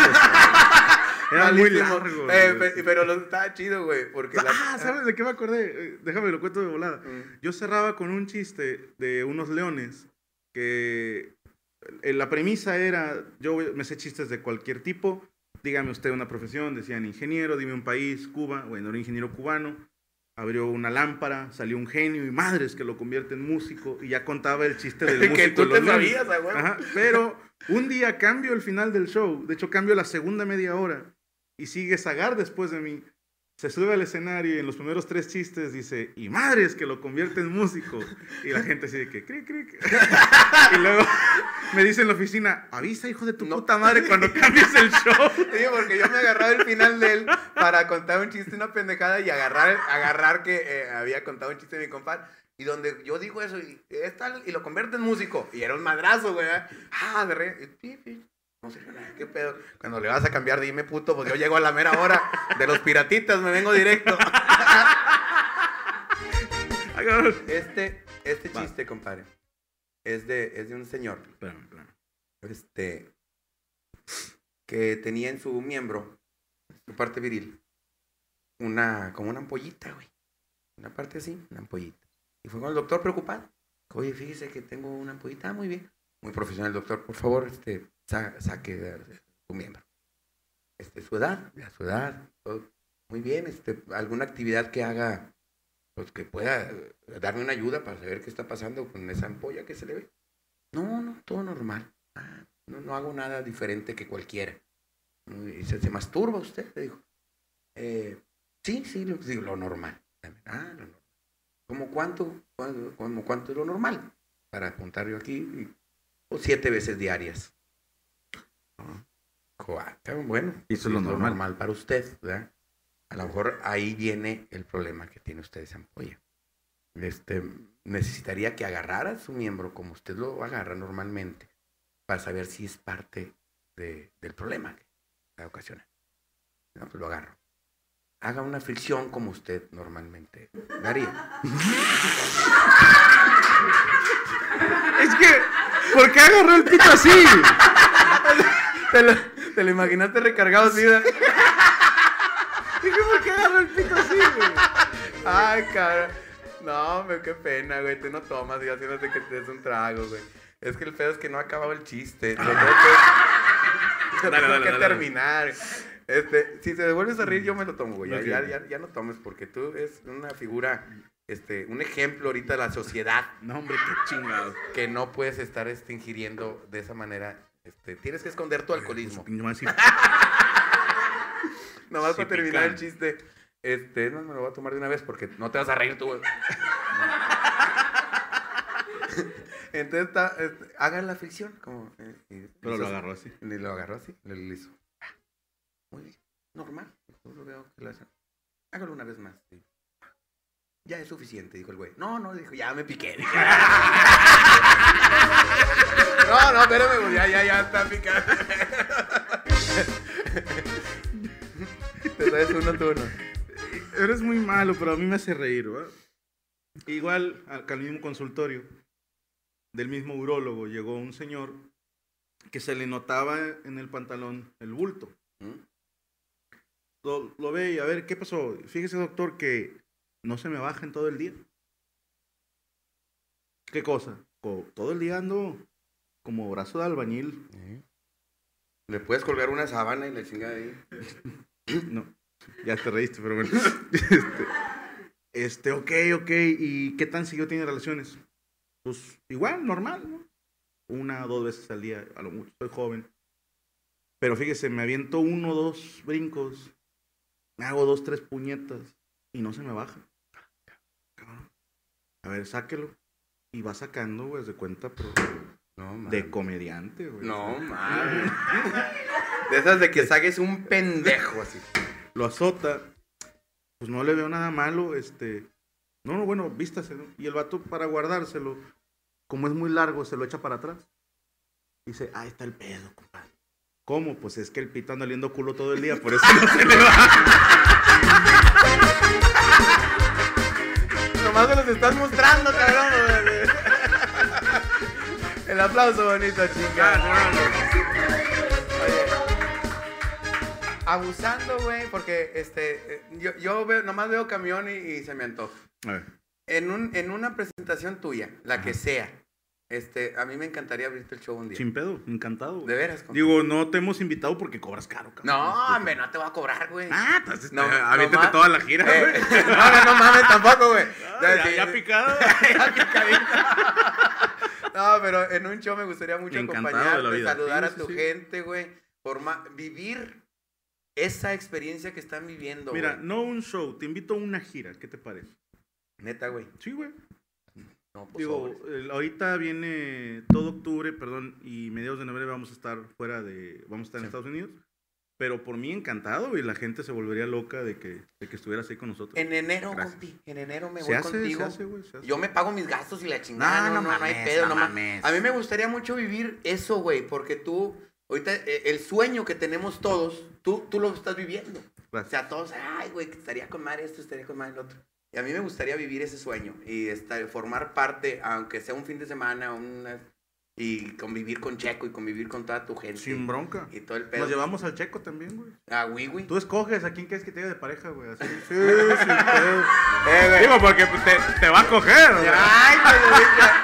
Eran muy largos. Eh, pero lo, estaba chido, güey. Porque la- Ah, ¿sabes de qué me acordé? Eh, Déjame lo cuento de volada. Mm. Yo cerraba con un chiste de unos leones que la premisa era, yo me sé chistes de cualquier tipo, dígame usted una profesión, decían ingeniero, dime un país, Cuba, bueno, era ingeniero cubano, abrió una lámpara, salió un genio y madres que lo convierte en músico y ya contaba el chiste del músico. que tú te sabías. Ajá, pero un día cambio el final del show, de hecho cambio la segunda media hora y sigue Zagar después de mí. Se sube al escenario y en los primeros tres chistes dice, y madres que lo convierte en músico. Y la gente así de que, cric, cric. y luego me dice en la oficina, avisa hijo de tu No. puta madre cuando cambies el show. Sí, porque yo me agarraba el final de él para contar un chiste, una pendejada y agarrar, agarrar que eh, había contado un chiste de mi compadre. Y donde yo digo eso y, es tal, y lo convierte en músico. Y era un madrazo, güey. ¿eh? Ah, de re. y. No sé qué pedo. Cuando le vas a cambiar, dime puto, pues yo llego a la mera hora de los piratitas, me vengo directo. Este, este Va. chiste, compadre, es de, es de un señor Espérame, espérame. este, que tenía en su miembro, su parte viril, una, como una ampollita, güey. Una parte así, una ampollita. Y fue con el doctor preocupado. Oye, fíjese que tengo una ampollita. Ah, muy bien. Muy profesional, doctor. Por favor, este, sa- saque su miembro. Este, su edad, ya su edad. Muy bien, este, alguna actividad que haga, pues que pueda eh, darme una ayuda para saber qué está pasando con esa ampolla que se le ve. No, no, todo normal. Ah, no, no hago nada diferente que cualquiera. Y ¿se masturba usted? Le dijo. "Eh, sí, sí, lo, normal. Ah, lo normal. ¿Cómo cuánto, cuánto, cómo cuánto es lo normal? Para apuntar yo aquí. o siete veces diarias. Bueno, Eso es lo normal. para usted, ¿verdad? A lo mejor ahí viene el problema que tiene usted esa ampolla. Este, necesitaría que agarrara su miembro como usted lo agarra normalmente para saber si es parte de- del problema que va a ocasionar. No, pues lo agarro. haga una fricción como usted normalmente daría. Es que, ¿por qué agarró el pito así? ¿Te lo, te lo imaginaste recargado así? Dije, ¿por qué el pito así, güey? Ay, cara. No, hombre, qué pena, güey. Tú no tomas y haciéndote que te des un trago, güey. Es que el pedo es que no ha acabado el chiste. Lo tengo que, Dale, dale, que dale. terminar. Este, si te devuelves a reír, yo me lo tomo, güey. Ya, ya, ya no tomes, porque tú es una figura, este, un ejemplo ahorita de la sociedad No, hombre, qué chingado. que no puedes estar este, ingiriendo de esa manera. Este, tienes que esconder tu alcoholismo. Nomás para terminar el chiste. Este, no me lo voy a tomar de una vez porque no te vas a reír tú. Entonces, está, este, hagan la fricción. Como, eh, y- Pero lo agarró así. Y lo agarró así, lo hizo. Ah, Muy bien, normal. Yo lo veo que lo hacen. Hágalo una vez más. sí. Ya es suficiente, dijo el güey. No, no, dijo, ya me piqué. no, no, espérame, güey, ya, ya, ya está picado. Te traes uno tú, uno. Eres muy malo, pero a mí me hace reír, ¿verdad? Igual, al al mismo consultorio del mismo urólogo llegó un señor que se le notaba en el pantalón el bulto. ¿Mm? Lo, lo ve y a ver, ¿qué pasó? Fíjese, doctor, que no se me baja en todo el día. ¿Qué cosa? Co- todo el día ando como brazo de albañil. Le puedes colgar una sábana y le chinga ahí. No, ya te reíste, pero bueno. Este, este, ok, ok. ¿Y qué tan seguido tiene relaciones? Pues igual, normal, ¿no? Una o dos veces al día, a lo mucho. Soy joven. Pero fíjese, me aviento uno o dos brincos. Me hago dos, tres puñetas. Y no se me baja. A ver, sáquelo. Y va sacando, güey, de cuenta, pero No, de comediante, güey. No, mames. De esas de que saques un pendejo así. lo azota, pues no le veo nada malo, este, no, no, bueno, vístase, ¿no? Y el vato para guardárselo, como es muy largo, se lo echa para atrás. Dice, ahí está el pedo, compadre. ¿Cómo? Pues es que el pito anda oliendo culo todo el día, por eso no se le va. Nomás se los estás mostrando, cabrón. El aplauso bonito, chingada. Oye, abusando, güey, porque este, yo, yo veo, nomás veo camión y, y se me antoja. En, un, en una presentación tuya, la que sea, este, a mí me encantaría abrirte el show un día. sin pedo, encantado. güey. De veras. compa. Digo, no te hemos invitado porque cobras caro, cabrón. no, hombre, no te voy a cobrar, güey. Ah, entonces, No, no, aviéntate nomás- toda la gira, Eh, güey. no, no, no mames tampoco, güey. Ah, ya, Sí, ya sí. picado. Ya picadito. No, pero en un show me gustaría mucho Encantado acompañarte, saludar Sí, a tu sí. gente, güey. forma- Vivir esa experiencia que están viviendo, Mira, güey. no un show, te invito a una gira, ¿qué te parece? Neta, güey. Sí, güey. No, pues, Digo, ahorita viene todo octubre, perdón, y mediados de noviembre vamos a estar fuera de, vamos a estar en Sí. Estados Unidos. Pero por mí encantado y la gente se volvería loca de que, de que estuvieras ahí con nosotros. En enero, Gracias. compi. En enero me se voy hace, contigo. se hace, güey, se hace. Yo me pago mis gastos y la chingada. No, No, no, no no, hay mames, pedo, no no ma- mames. A mí me gustaría mucho vivir eso, güey, porque tú, ahorita, eh, el sueño que tenemos todos, tú, tú lo estás viviendo. O Gracias. sea, todos, ay, güey, que estaría con madre esto, estaría con madre el otro. Y a mí me gustaría vivir ese sueño y estar, formar parte, aunque sea un fin de semana, una, y convivir con Checo y convivir con toda tu gente. Sin bronca. Y todo el pedo. Nos llevamos al checo también, güey. Ah, güey, güey. Tú escoges a quién quieres que te lleve de pareja, güey. Así. Sí, pedo. Eh. Digo, porque pues, te, te va a coger, güey. Ay, ya.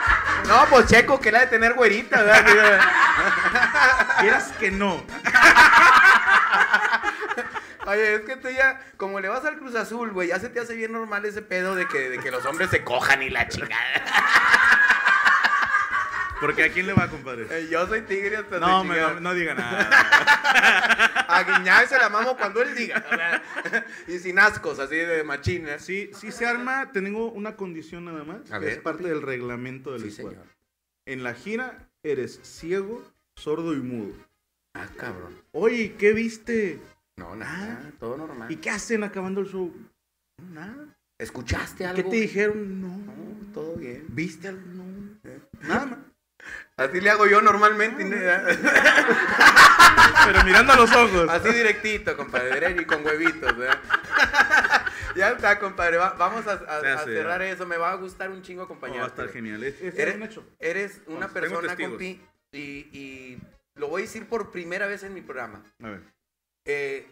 No, pues Checo, que la de tener güerita, ¿verdad? Quieras que no. Oye, es que tú ya, como le vas al Cruz Azul, güey, ya se te hace bien normal ese pedo de que, de que los hombres se cojan y la chingada. Porque a quién le va, compadre. Eh, Yo soy tigre hasta No, me, no, no diga nada. A Guiñac se la mamo cuando él diga. o sea, y sin ascos, así de machines. Sí, sí se arma. Tengo una condición nada más. A que ver, es parte del reglamento del Sí. En la gira eres ciego, sordo y mudo. Ah, cabrón. Oye, ¿qué viste? No, nada, Ah. todo normal. ¿Y qué hacen acabando el show? No, nada. ¿Escuchaste algo? ¿Qué te dijeron? No. No, todo bien. ¿Viste algo? No. Eh. Nada más. Así le hago yo normalmente. nada. Pero mirando a los ojos. Así directito, compadre, y con huevitos, ¿verdad? ya está, compadre. va- vamos a, cerrar eso. Me va a gustar un chingo No, va a acompañarte. estar genial. Es, es Eres, un hecho. eres una Vamos, persona, compi, y, y lo voy a decir por primera vez en mi programa. A ver, Eh,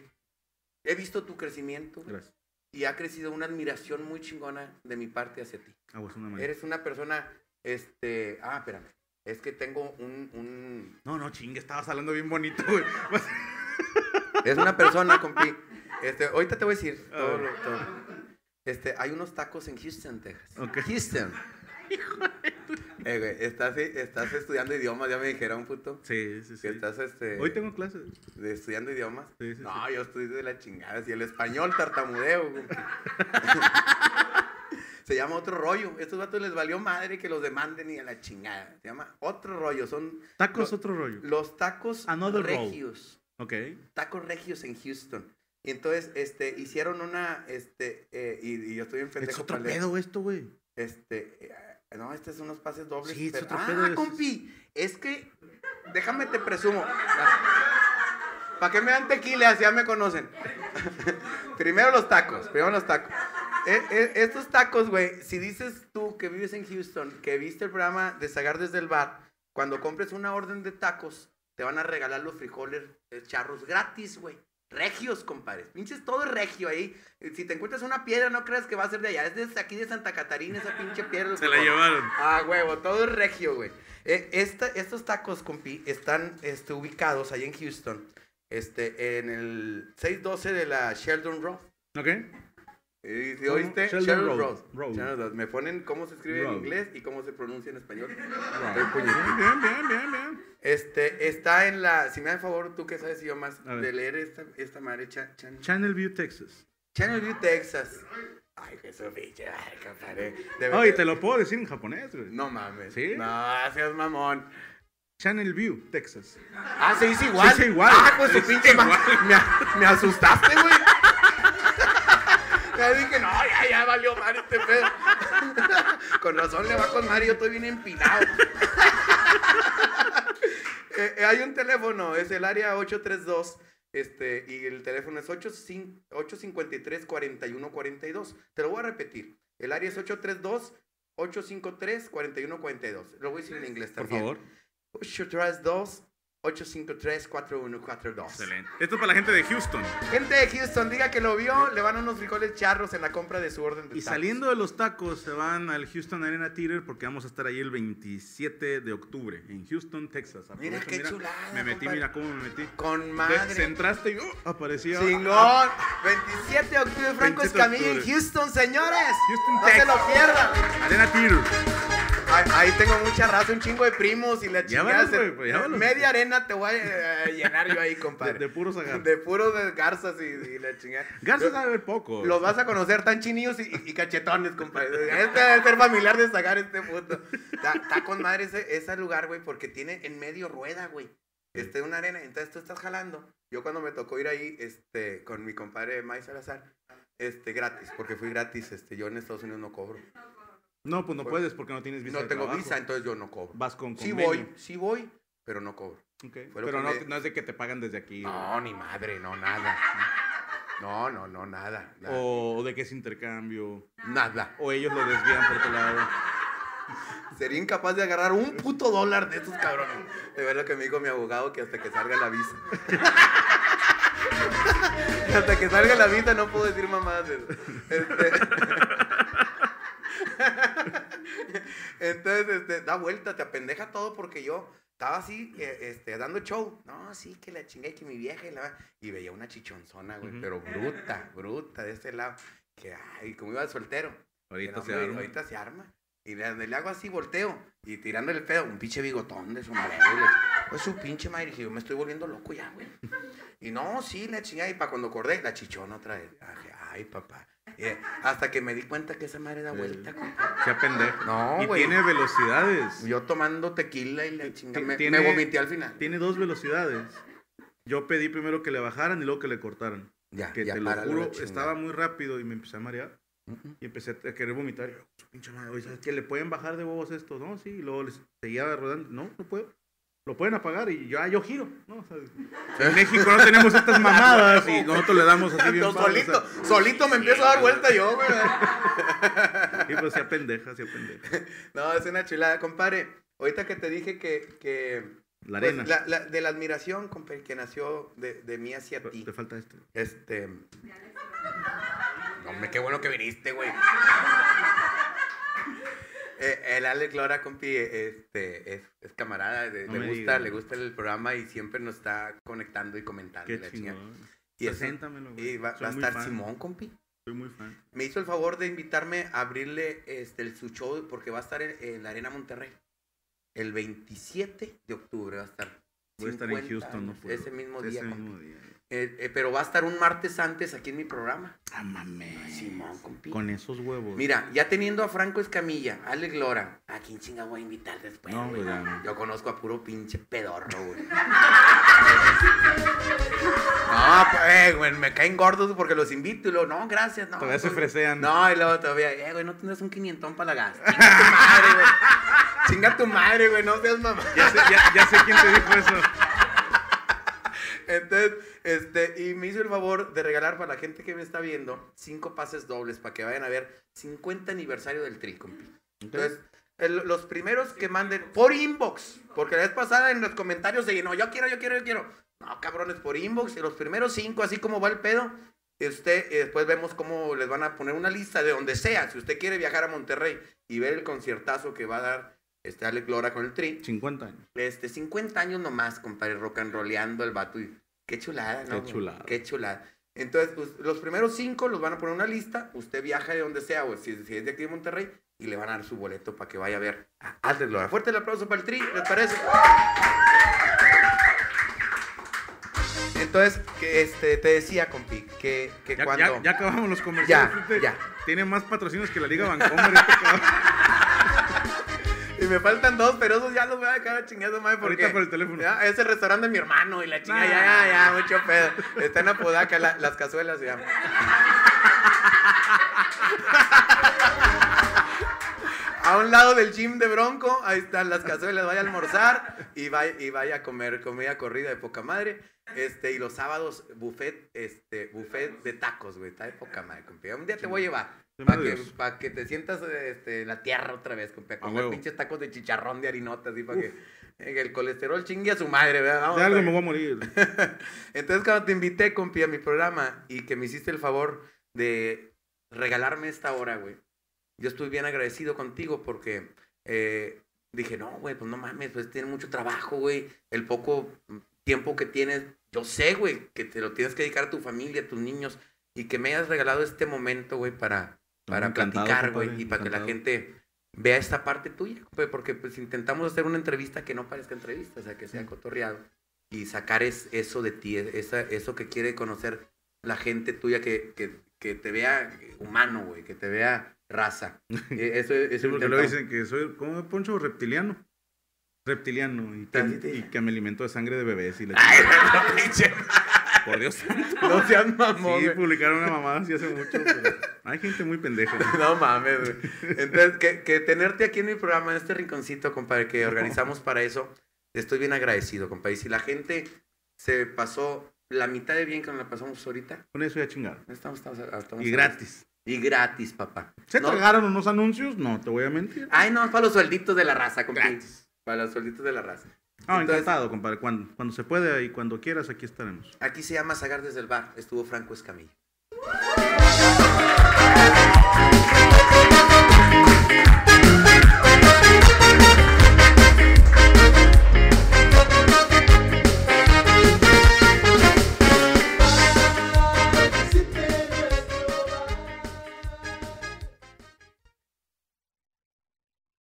he visto tu crecimiento gracias. y ha crecido una admiración muy chingona de mi parte hacia ti. Ah, vos una. Eres una persona, este... Ah, espérame. Es que tengo un- un, No, no, chingue, estabas hablando bien bonito, güey. Es una persona, compi. Este, ahorita te voy a decir todo ver. lo- todo. Este, hay unos tacos en Houston, Texas. Ok. Houston. Eh, güey, estás, estás estudiando idiomas, ya me dijeron, puto. Sí, sí, Que sí. estás este, Hoy tengo clases. de estudiando idiomas. Sí, sí, no, yo estudio de la chingada. Si el español tartamudeo. güey. Se llama otro rollo. Estos vatos les valió madre que los demanden y a la chingada. Se llama otro rollo. Son Tacos, otro rollo. los tacos Another roll. regios. Ok. tacos regios en Houston. Y entonces, este, hicieron una, este, eh, y, y yo estoy en pendejo Es otro pedo esto, güey. Este, eh, no, este es unos pases dobles. Sí, pero- ah, compi, es que, déjame te presumo. ¿Para qué me dan tequila si ya me conocen? primero los tacos, primero los tacos. Eh, eh, estos tacos, güey, si dices tú que vives en Houston, que viste el programa de Sagar desde el bar, cuando compres una orden de tacos, te van a regalar los frijoles eh, charros gratis, güey. Regios, compadre. Pinches todo es regio ahí. Eh, Si te encuentras una piedra, no creas que va a ser de allá. Es de aquí de Santa Catarina, esa pinche piedra. Se la llevaron. Ah, huevo, todo es regio, güey. Eh, esta- estos tacos, compi, están este, ubicados ahí en Houston. Este, en el 612 de la Sheldon Road. Ok. ¿Y si oíste? Road. Sheldon Road. Me ponen cómo se escribe Road. en inglés y cómo se pronuncia en español. Bien, bien, bien, bien, bien. Este, está en la, si me dan favor, tú que sabes A ver. de leer esta, esta madre, Cha- Chan- Channel View, Texas. Channel View, Texas. Ay, pinche, ay, compadre. Ay, te lo puedo decir en japonés, güey. No mames. ¿Sí? No, seas mamón. Channel View, Texas. Ah, se dice igual. Se dice igual. Ah, pues su pinche me, me asustaste, güey. Ya dije, no, ya, ya valió madre este pedo. con razón le va con Mario, estoy bien empinado. eh, eh, hay un teléfono, es el área 832. Este, y el teléfono es 853-4142. Te lo voy a repetir. El área es 832-853-4142. Lo voy a decir en inglés también. Por favor. 832 853-4142. Excelente. Esto es para la gente de Houston. Gente de Houston, diga que lo vio, le van unos frijoles charros en la compra de su orden de Y saliendo de los tacos, se van al Houston Arena Theater porque vamos a estar ahí el 27 de octubre en Houston, Texas. Mira qué chulada. Me metí, mira cómo me metí. Con madre. Te entraste y uh, oh, aparecía. Chingón. 27 de octubre, Franco Escamilla en Houston, señores. Houston, no se lo pierdan. Arena Theater. Ahí, tengo mucha raza, un chingo de primos y la chingada. Pues, media arena te voy a eh, llenar yo ahí, De, compadre. de puros agarros. De puros de garzas y, y la chingada. Garzas a ver poco. Los vas a conocer tan chinillos y, cachetones, compadre. Este debe ser familiar de sacar este puto. Está, con madre ese, ese lugar, güey, porque tiene en medio rueda, güey. Este, una arena. Entonces tú estás jalando. Yo cuando me tocó ir ahí, este, con mi compadre Mike Salazar, este, gratis, porque fui gratis, este, yo en Estados Unidos no cobro. No, pues no puedes porque no tienes visa. no de tengo trabajo. visa, entonces yo no cobro. Vas con Sí convenio. voy, sí voy, pero no cobro. Ok. Fue lo Pero no, me- no es de que te pagan desde aquí. No, ni madre, no, nada. No, no, no, nada. Nada. O de que es intercambio. Nada. O ellos lo desvían por otro lado. Sería incapaz de agarrar un puto dólar de estos cabrones. De ver lo que me dijo mi abogado, que hasta que salga la visa. Hasta que salga la visa no puedo decir mamadas. Este- Entonces, este, da vuelta, te apendeja todo porque yo estaba así, este, dando show. No, sí, que la chingué, que mi vieja y la... Y veía una chichonzona, güey, pero bruta, bruta de este lado. Que, ay, como iba de soltero. Ahorita se arma. Ahorita se arma. Y le, le hago así, volteo. Y tirándole el pedo, un pinche bigotón de y le- Pues su pinche madre. Dije, yo me estoy volviendo loco ya, güey. Y no, sí, la chingada. Y para cuando acordé, la chichona otra vez. Ay, papá. Y, eh, hasta que me di cuenta que esa madre da vuelta, compa. Se pendejo. No, y güey. tiene velocidades. Yo tomando tequila y la chingada. Me, tiene- me vomité al final. Tiene dos velocidades. Yo pedí primero que le bajaran y luego que le cortaran. Ya, Que ya, te lo párale la juro, chingada. estaba muy rápido y me empecé a marear. Ujú. Y empecé a querer vomitar. Yo, su pinche madre, oye, ¿sabes qué? ¿Le pueden bajar de huevos esto? No, sí. Y luego les seguía rodando. No, no puedo. Lo pueden apagar y yo, ah, yo giro. ¿no? O sea, en México no tenemos estas mamadas y nosotros le damos así bien No, padre, o sea, solito, solito me empiezo a dar vuelta yo, güey. y pues sea pendeja, sea pendeja. No, es una chulada, compadre. Ahorita que te dije que, que La pues, arena. la- la- de la admiración compadre, que nació de, de mí hacia ti. Te falta este. Este. Hombre, qué bueno que viniste, güey. Eh, el Alex Lora, compi, este, es, es camarada, de- No le gusta, le gusta el programa y siempre nos está conectando y comentando. Qué la chingón. Y, va, a estar fan, Simón, compi. Soy muy fan. Me hizo el favor de invitarme a abrirle este, el, su show porque va a estar en, en la Arena Monterrey. El 27 de octubre va a estar. Voy a estar en 50 Houston, no puedo. Ese día, mismo día. Eh, eh, pero va a estar un martes antes aquí en mi programa. Ah, mames. Simón, compi. Con esos huevos. Mira, ya teniendo a Franco Escamilla, Alex Lora, ¿a quién chinga voy a invitar después? No, güey? no. Yo conozco a puro pinche pedorro, güey. no, pues, eh, güey, me caen gordos porque los invito y luego, no, gracias, no. Todavía se fresean. No, y luego todavía, eh, güey, no tendrás un quinientón para la gas. Chinga tu madre, güey. Chinga tu madre, güey, no seas mamá. Ya sé, ya, ya sé quién te dijo eso. Entonces, este, y me hizo el favor de regalar para la gente que me está viendo cinco pases dobles para que vayan a ver 50 aniversario del Tri. Entonces, el- los primeros que manden por inbox, porque la vez pasada en los comentarios se llenó, yo quiero, yo quiero, yo quiero. No, cabrones, por inbox, y los primeros cinco, así como va el pedo, usted, y después vemos cómo les van a poner una lista de donde sea. Si usted quiere viajar a Monterrey y ver el conciertazo que va a dar este Alex Lora con el Tri, 50 años. este, 50 años nomás, compadre, rock and rollando el vato. Y qué chulada, ¿no? Qué chulada. Qué chulada. Entonces, pues, los primeros cinco los van a poner en una lista. Usted viaja de donde sea, o si, si es de aquí de Monterrey, y le van a dar su boleto para que vaya a ver a Alex Lora. Fuerte el aplauso para el tri, ¿les parece? Entonces, que, este, te decía, compi, que, que Ya, cuando... ya, ya acabamos los comerciales. Ya. Tiene más patrocinios que la Liga Vancomer. este cabrón. Me faltan dos, pero esos ya los voy a dejar a chingada madre porque... Ahorita por el teléfono. Ya, ese restaurante de mi hermano y la chingada, Nah. ya, ya, ya, mucho pedo. Está en Apodaca, la- las cazuelas se A un lado del gym de Bronco, ahí están las cazuelas, vaya a almorzar y vaya, y vaya a comer comida corrida de poca madre. Este, y los sábados, buffet, este, buffet de tacos, güey, está de poca madre, compi. Un día te voy a llevar. Para que, pa' que te sientas este, en la tierra otra vez, compi, a comer pinches tacos de chicharrón de harinota, así para que, eh, el colesterol chingue a su madre, ¿verdad? Vamos De algo me voy a morir. Entonces, cuando te invité, compi, a mi programa y que me hiciste el favor de regalarme esta hora, güey, yo estoy bien agradecido contigo porque eh, dije, no, güey, pues no mames, pues tienes mucho trabajo, güey. El poco tiempo que tienes, yo sé, güey, que te lo tienes que dedicar a tu familia, a tus niños y que me hayas regalado este momento, güey, para, para Encantado, platicar, güey, y para que la gente vea esta parte tuya, güey, porque pues intentamos hacer una entrevista que no parezca entrevista, o sea, que sea cotorreado y sacar es, eso de ti, esa, eso que quiere conocer la gente tuya, que, que, que te vea humano, güey, que te vea raza. Eh, Eso, eso porque intentamos. dicen que soy como Poncho reptiliano. Reptiliano. Y que, y que me alimento de sangre de bebés. Y la Ay, no, pinche, Por Dios santo. no seas mamón, Sí, publicaron una mamada así hace mucho. pero hay gente muy pendeja. No mames, güey. Entonces, que, que tenerte aquí en mi programa, en este rinconcito, compadre, que organizamos para eso, estoy bien agradecido, compadre. Y si la gente se pasó la mitad de bien que nos la pasamos ahorita, Con eso ya chingaron. estamos, estamos, estamos Y gratis. Y gratis, papá. ¿Se No- tragaron unos anuncios? No, te voy a mentir. Ay, no, es para los suelditos de la raza, compadre. Gratis. Para los suelditos de la raza. Ah, Entonces- encantado, compadre. Cuando, cuando se pueda y cuando quieras, aquí estaremos. Aquí se llama Sagar desde el bar. Estuvo Franco Escamilla.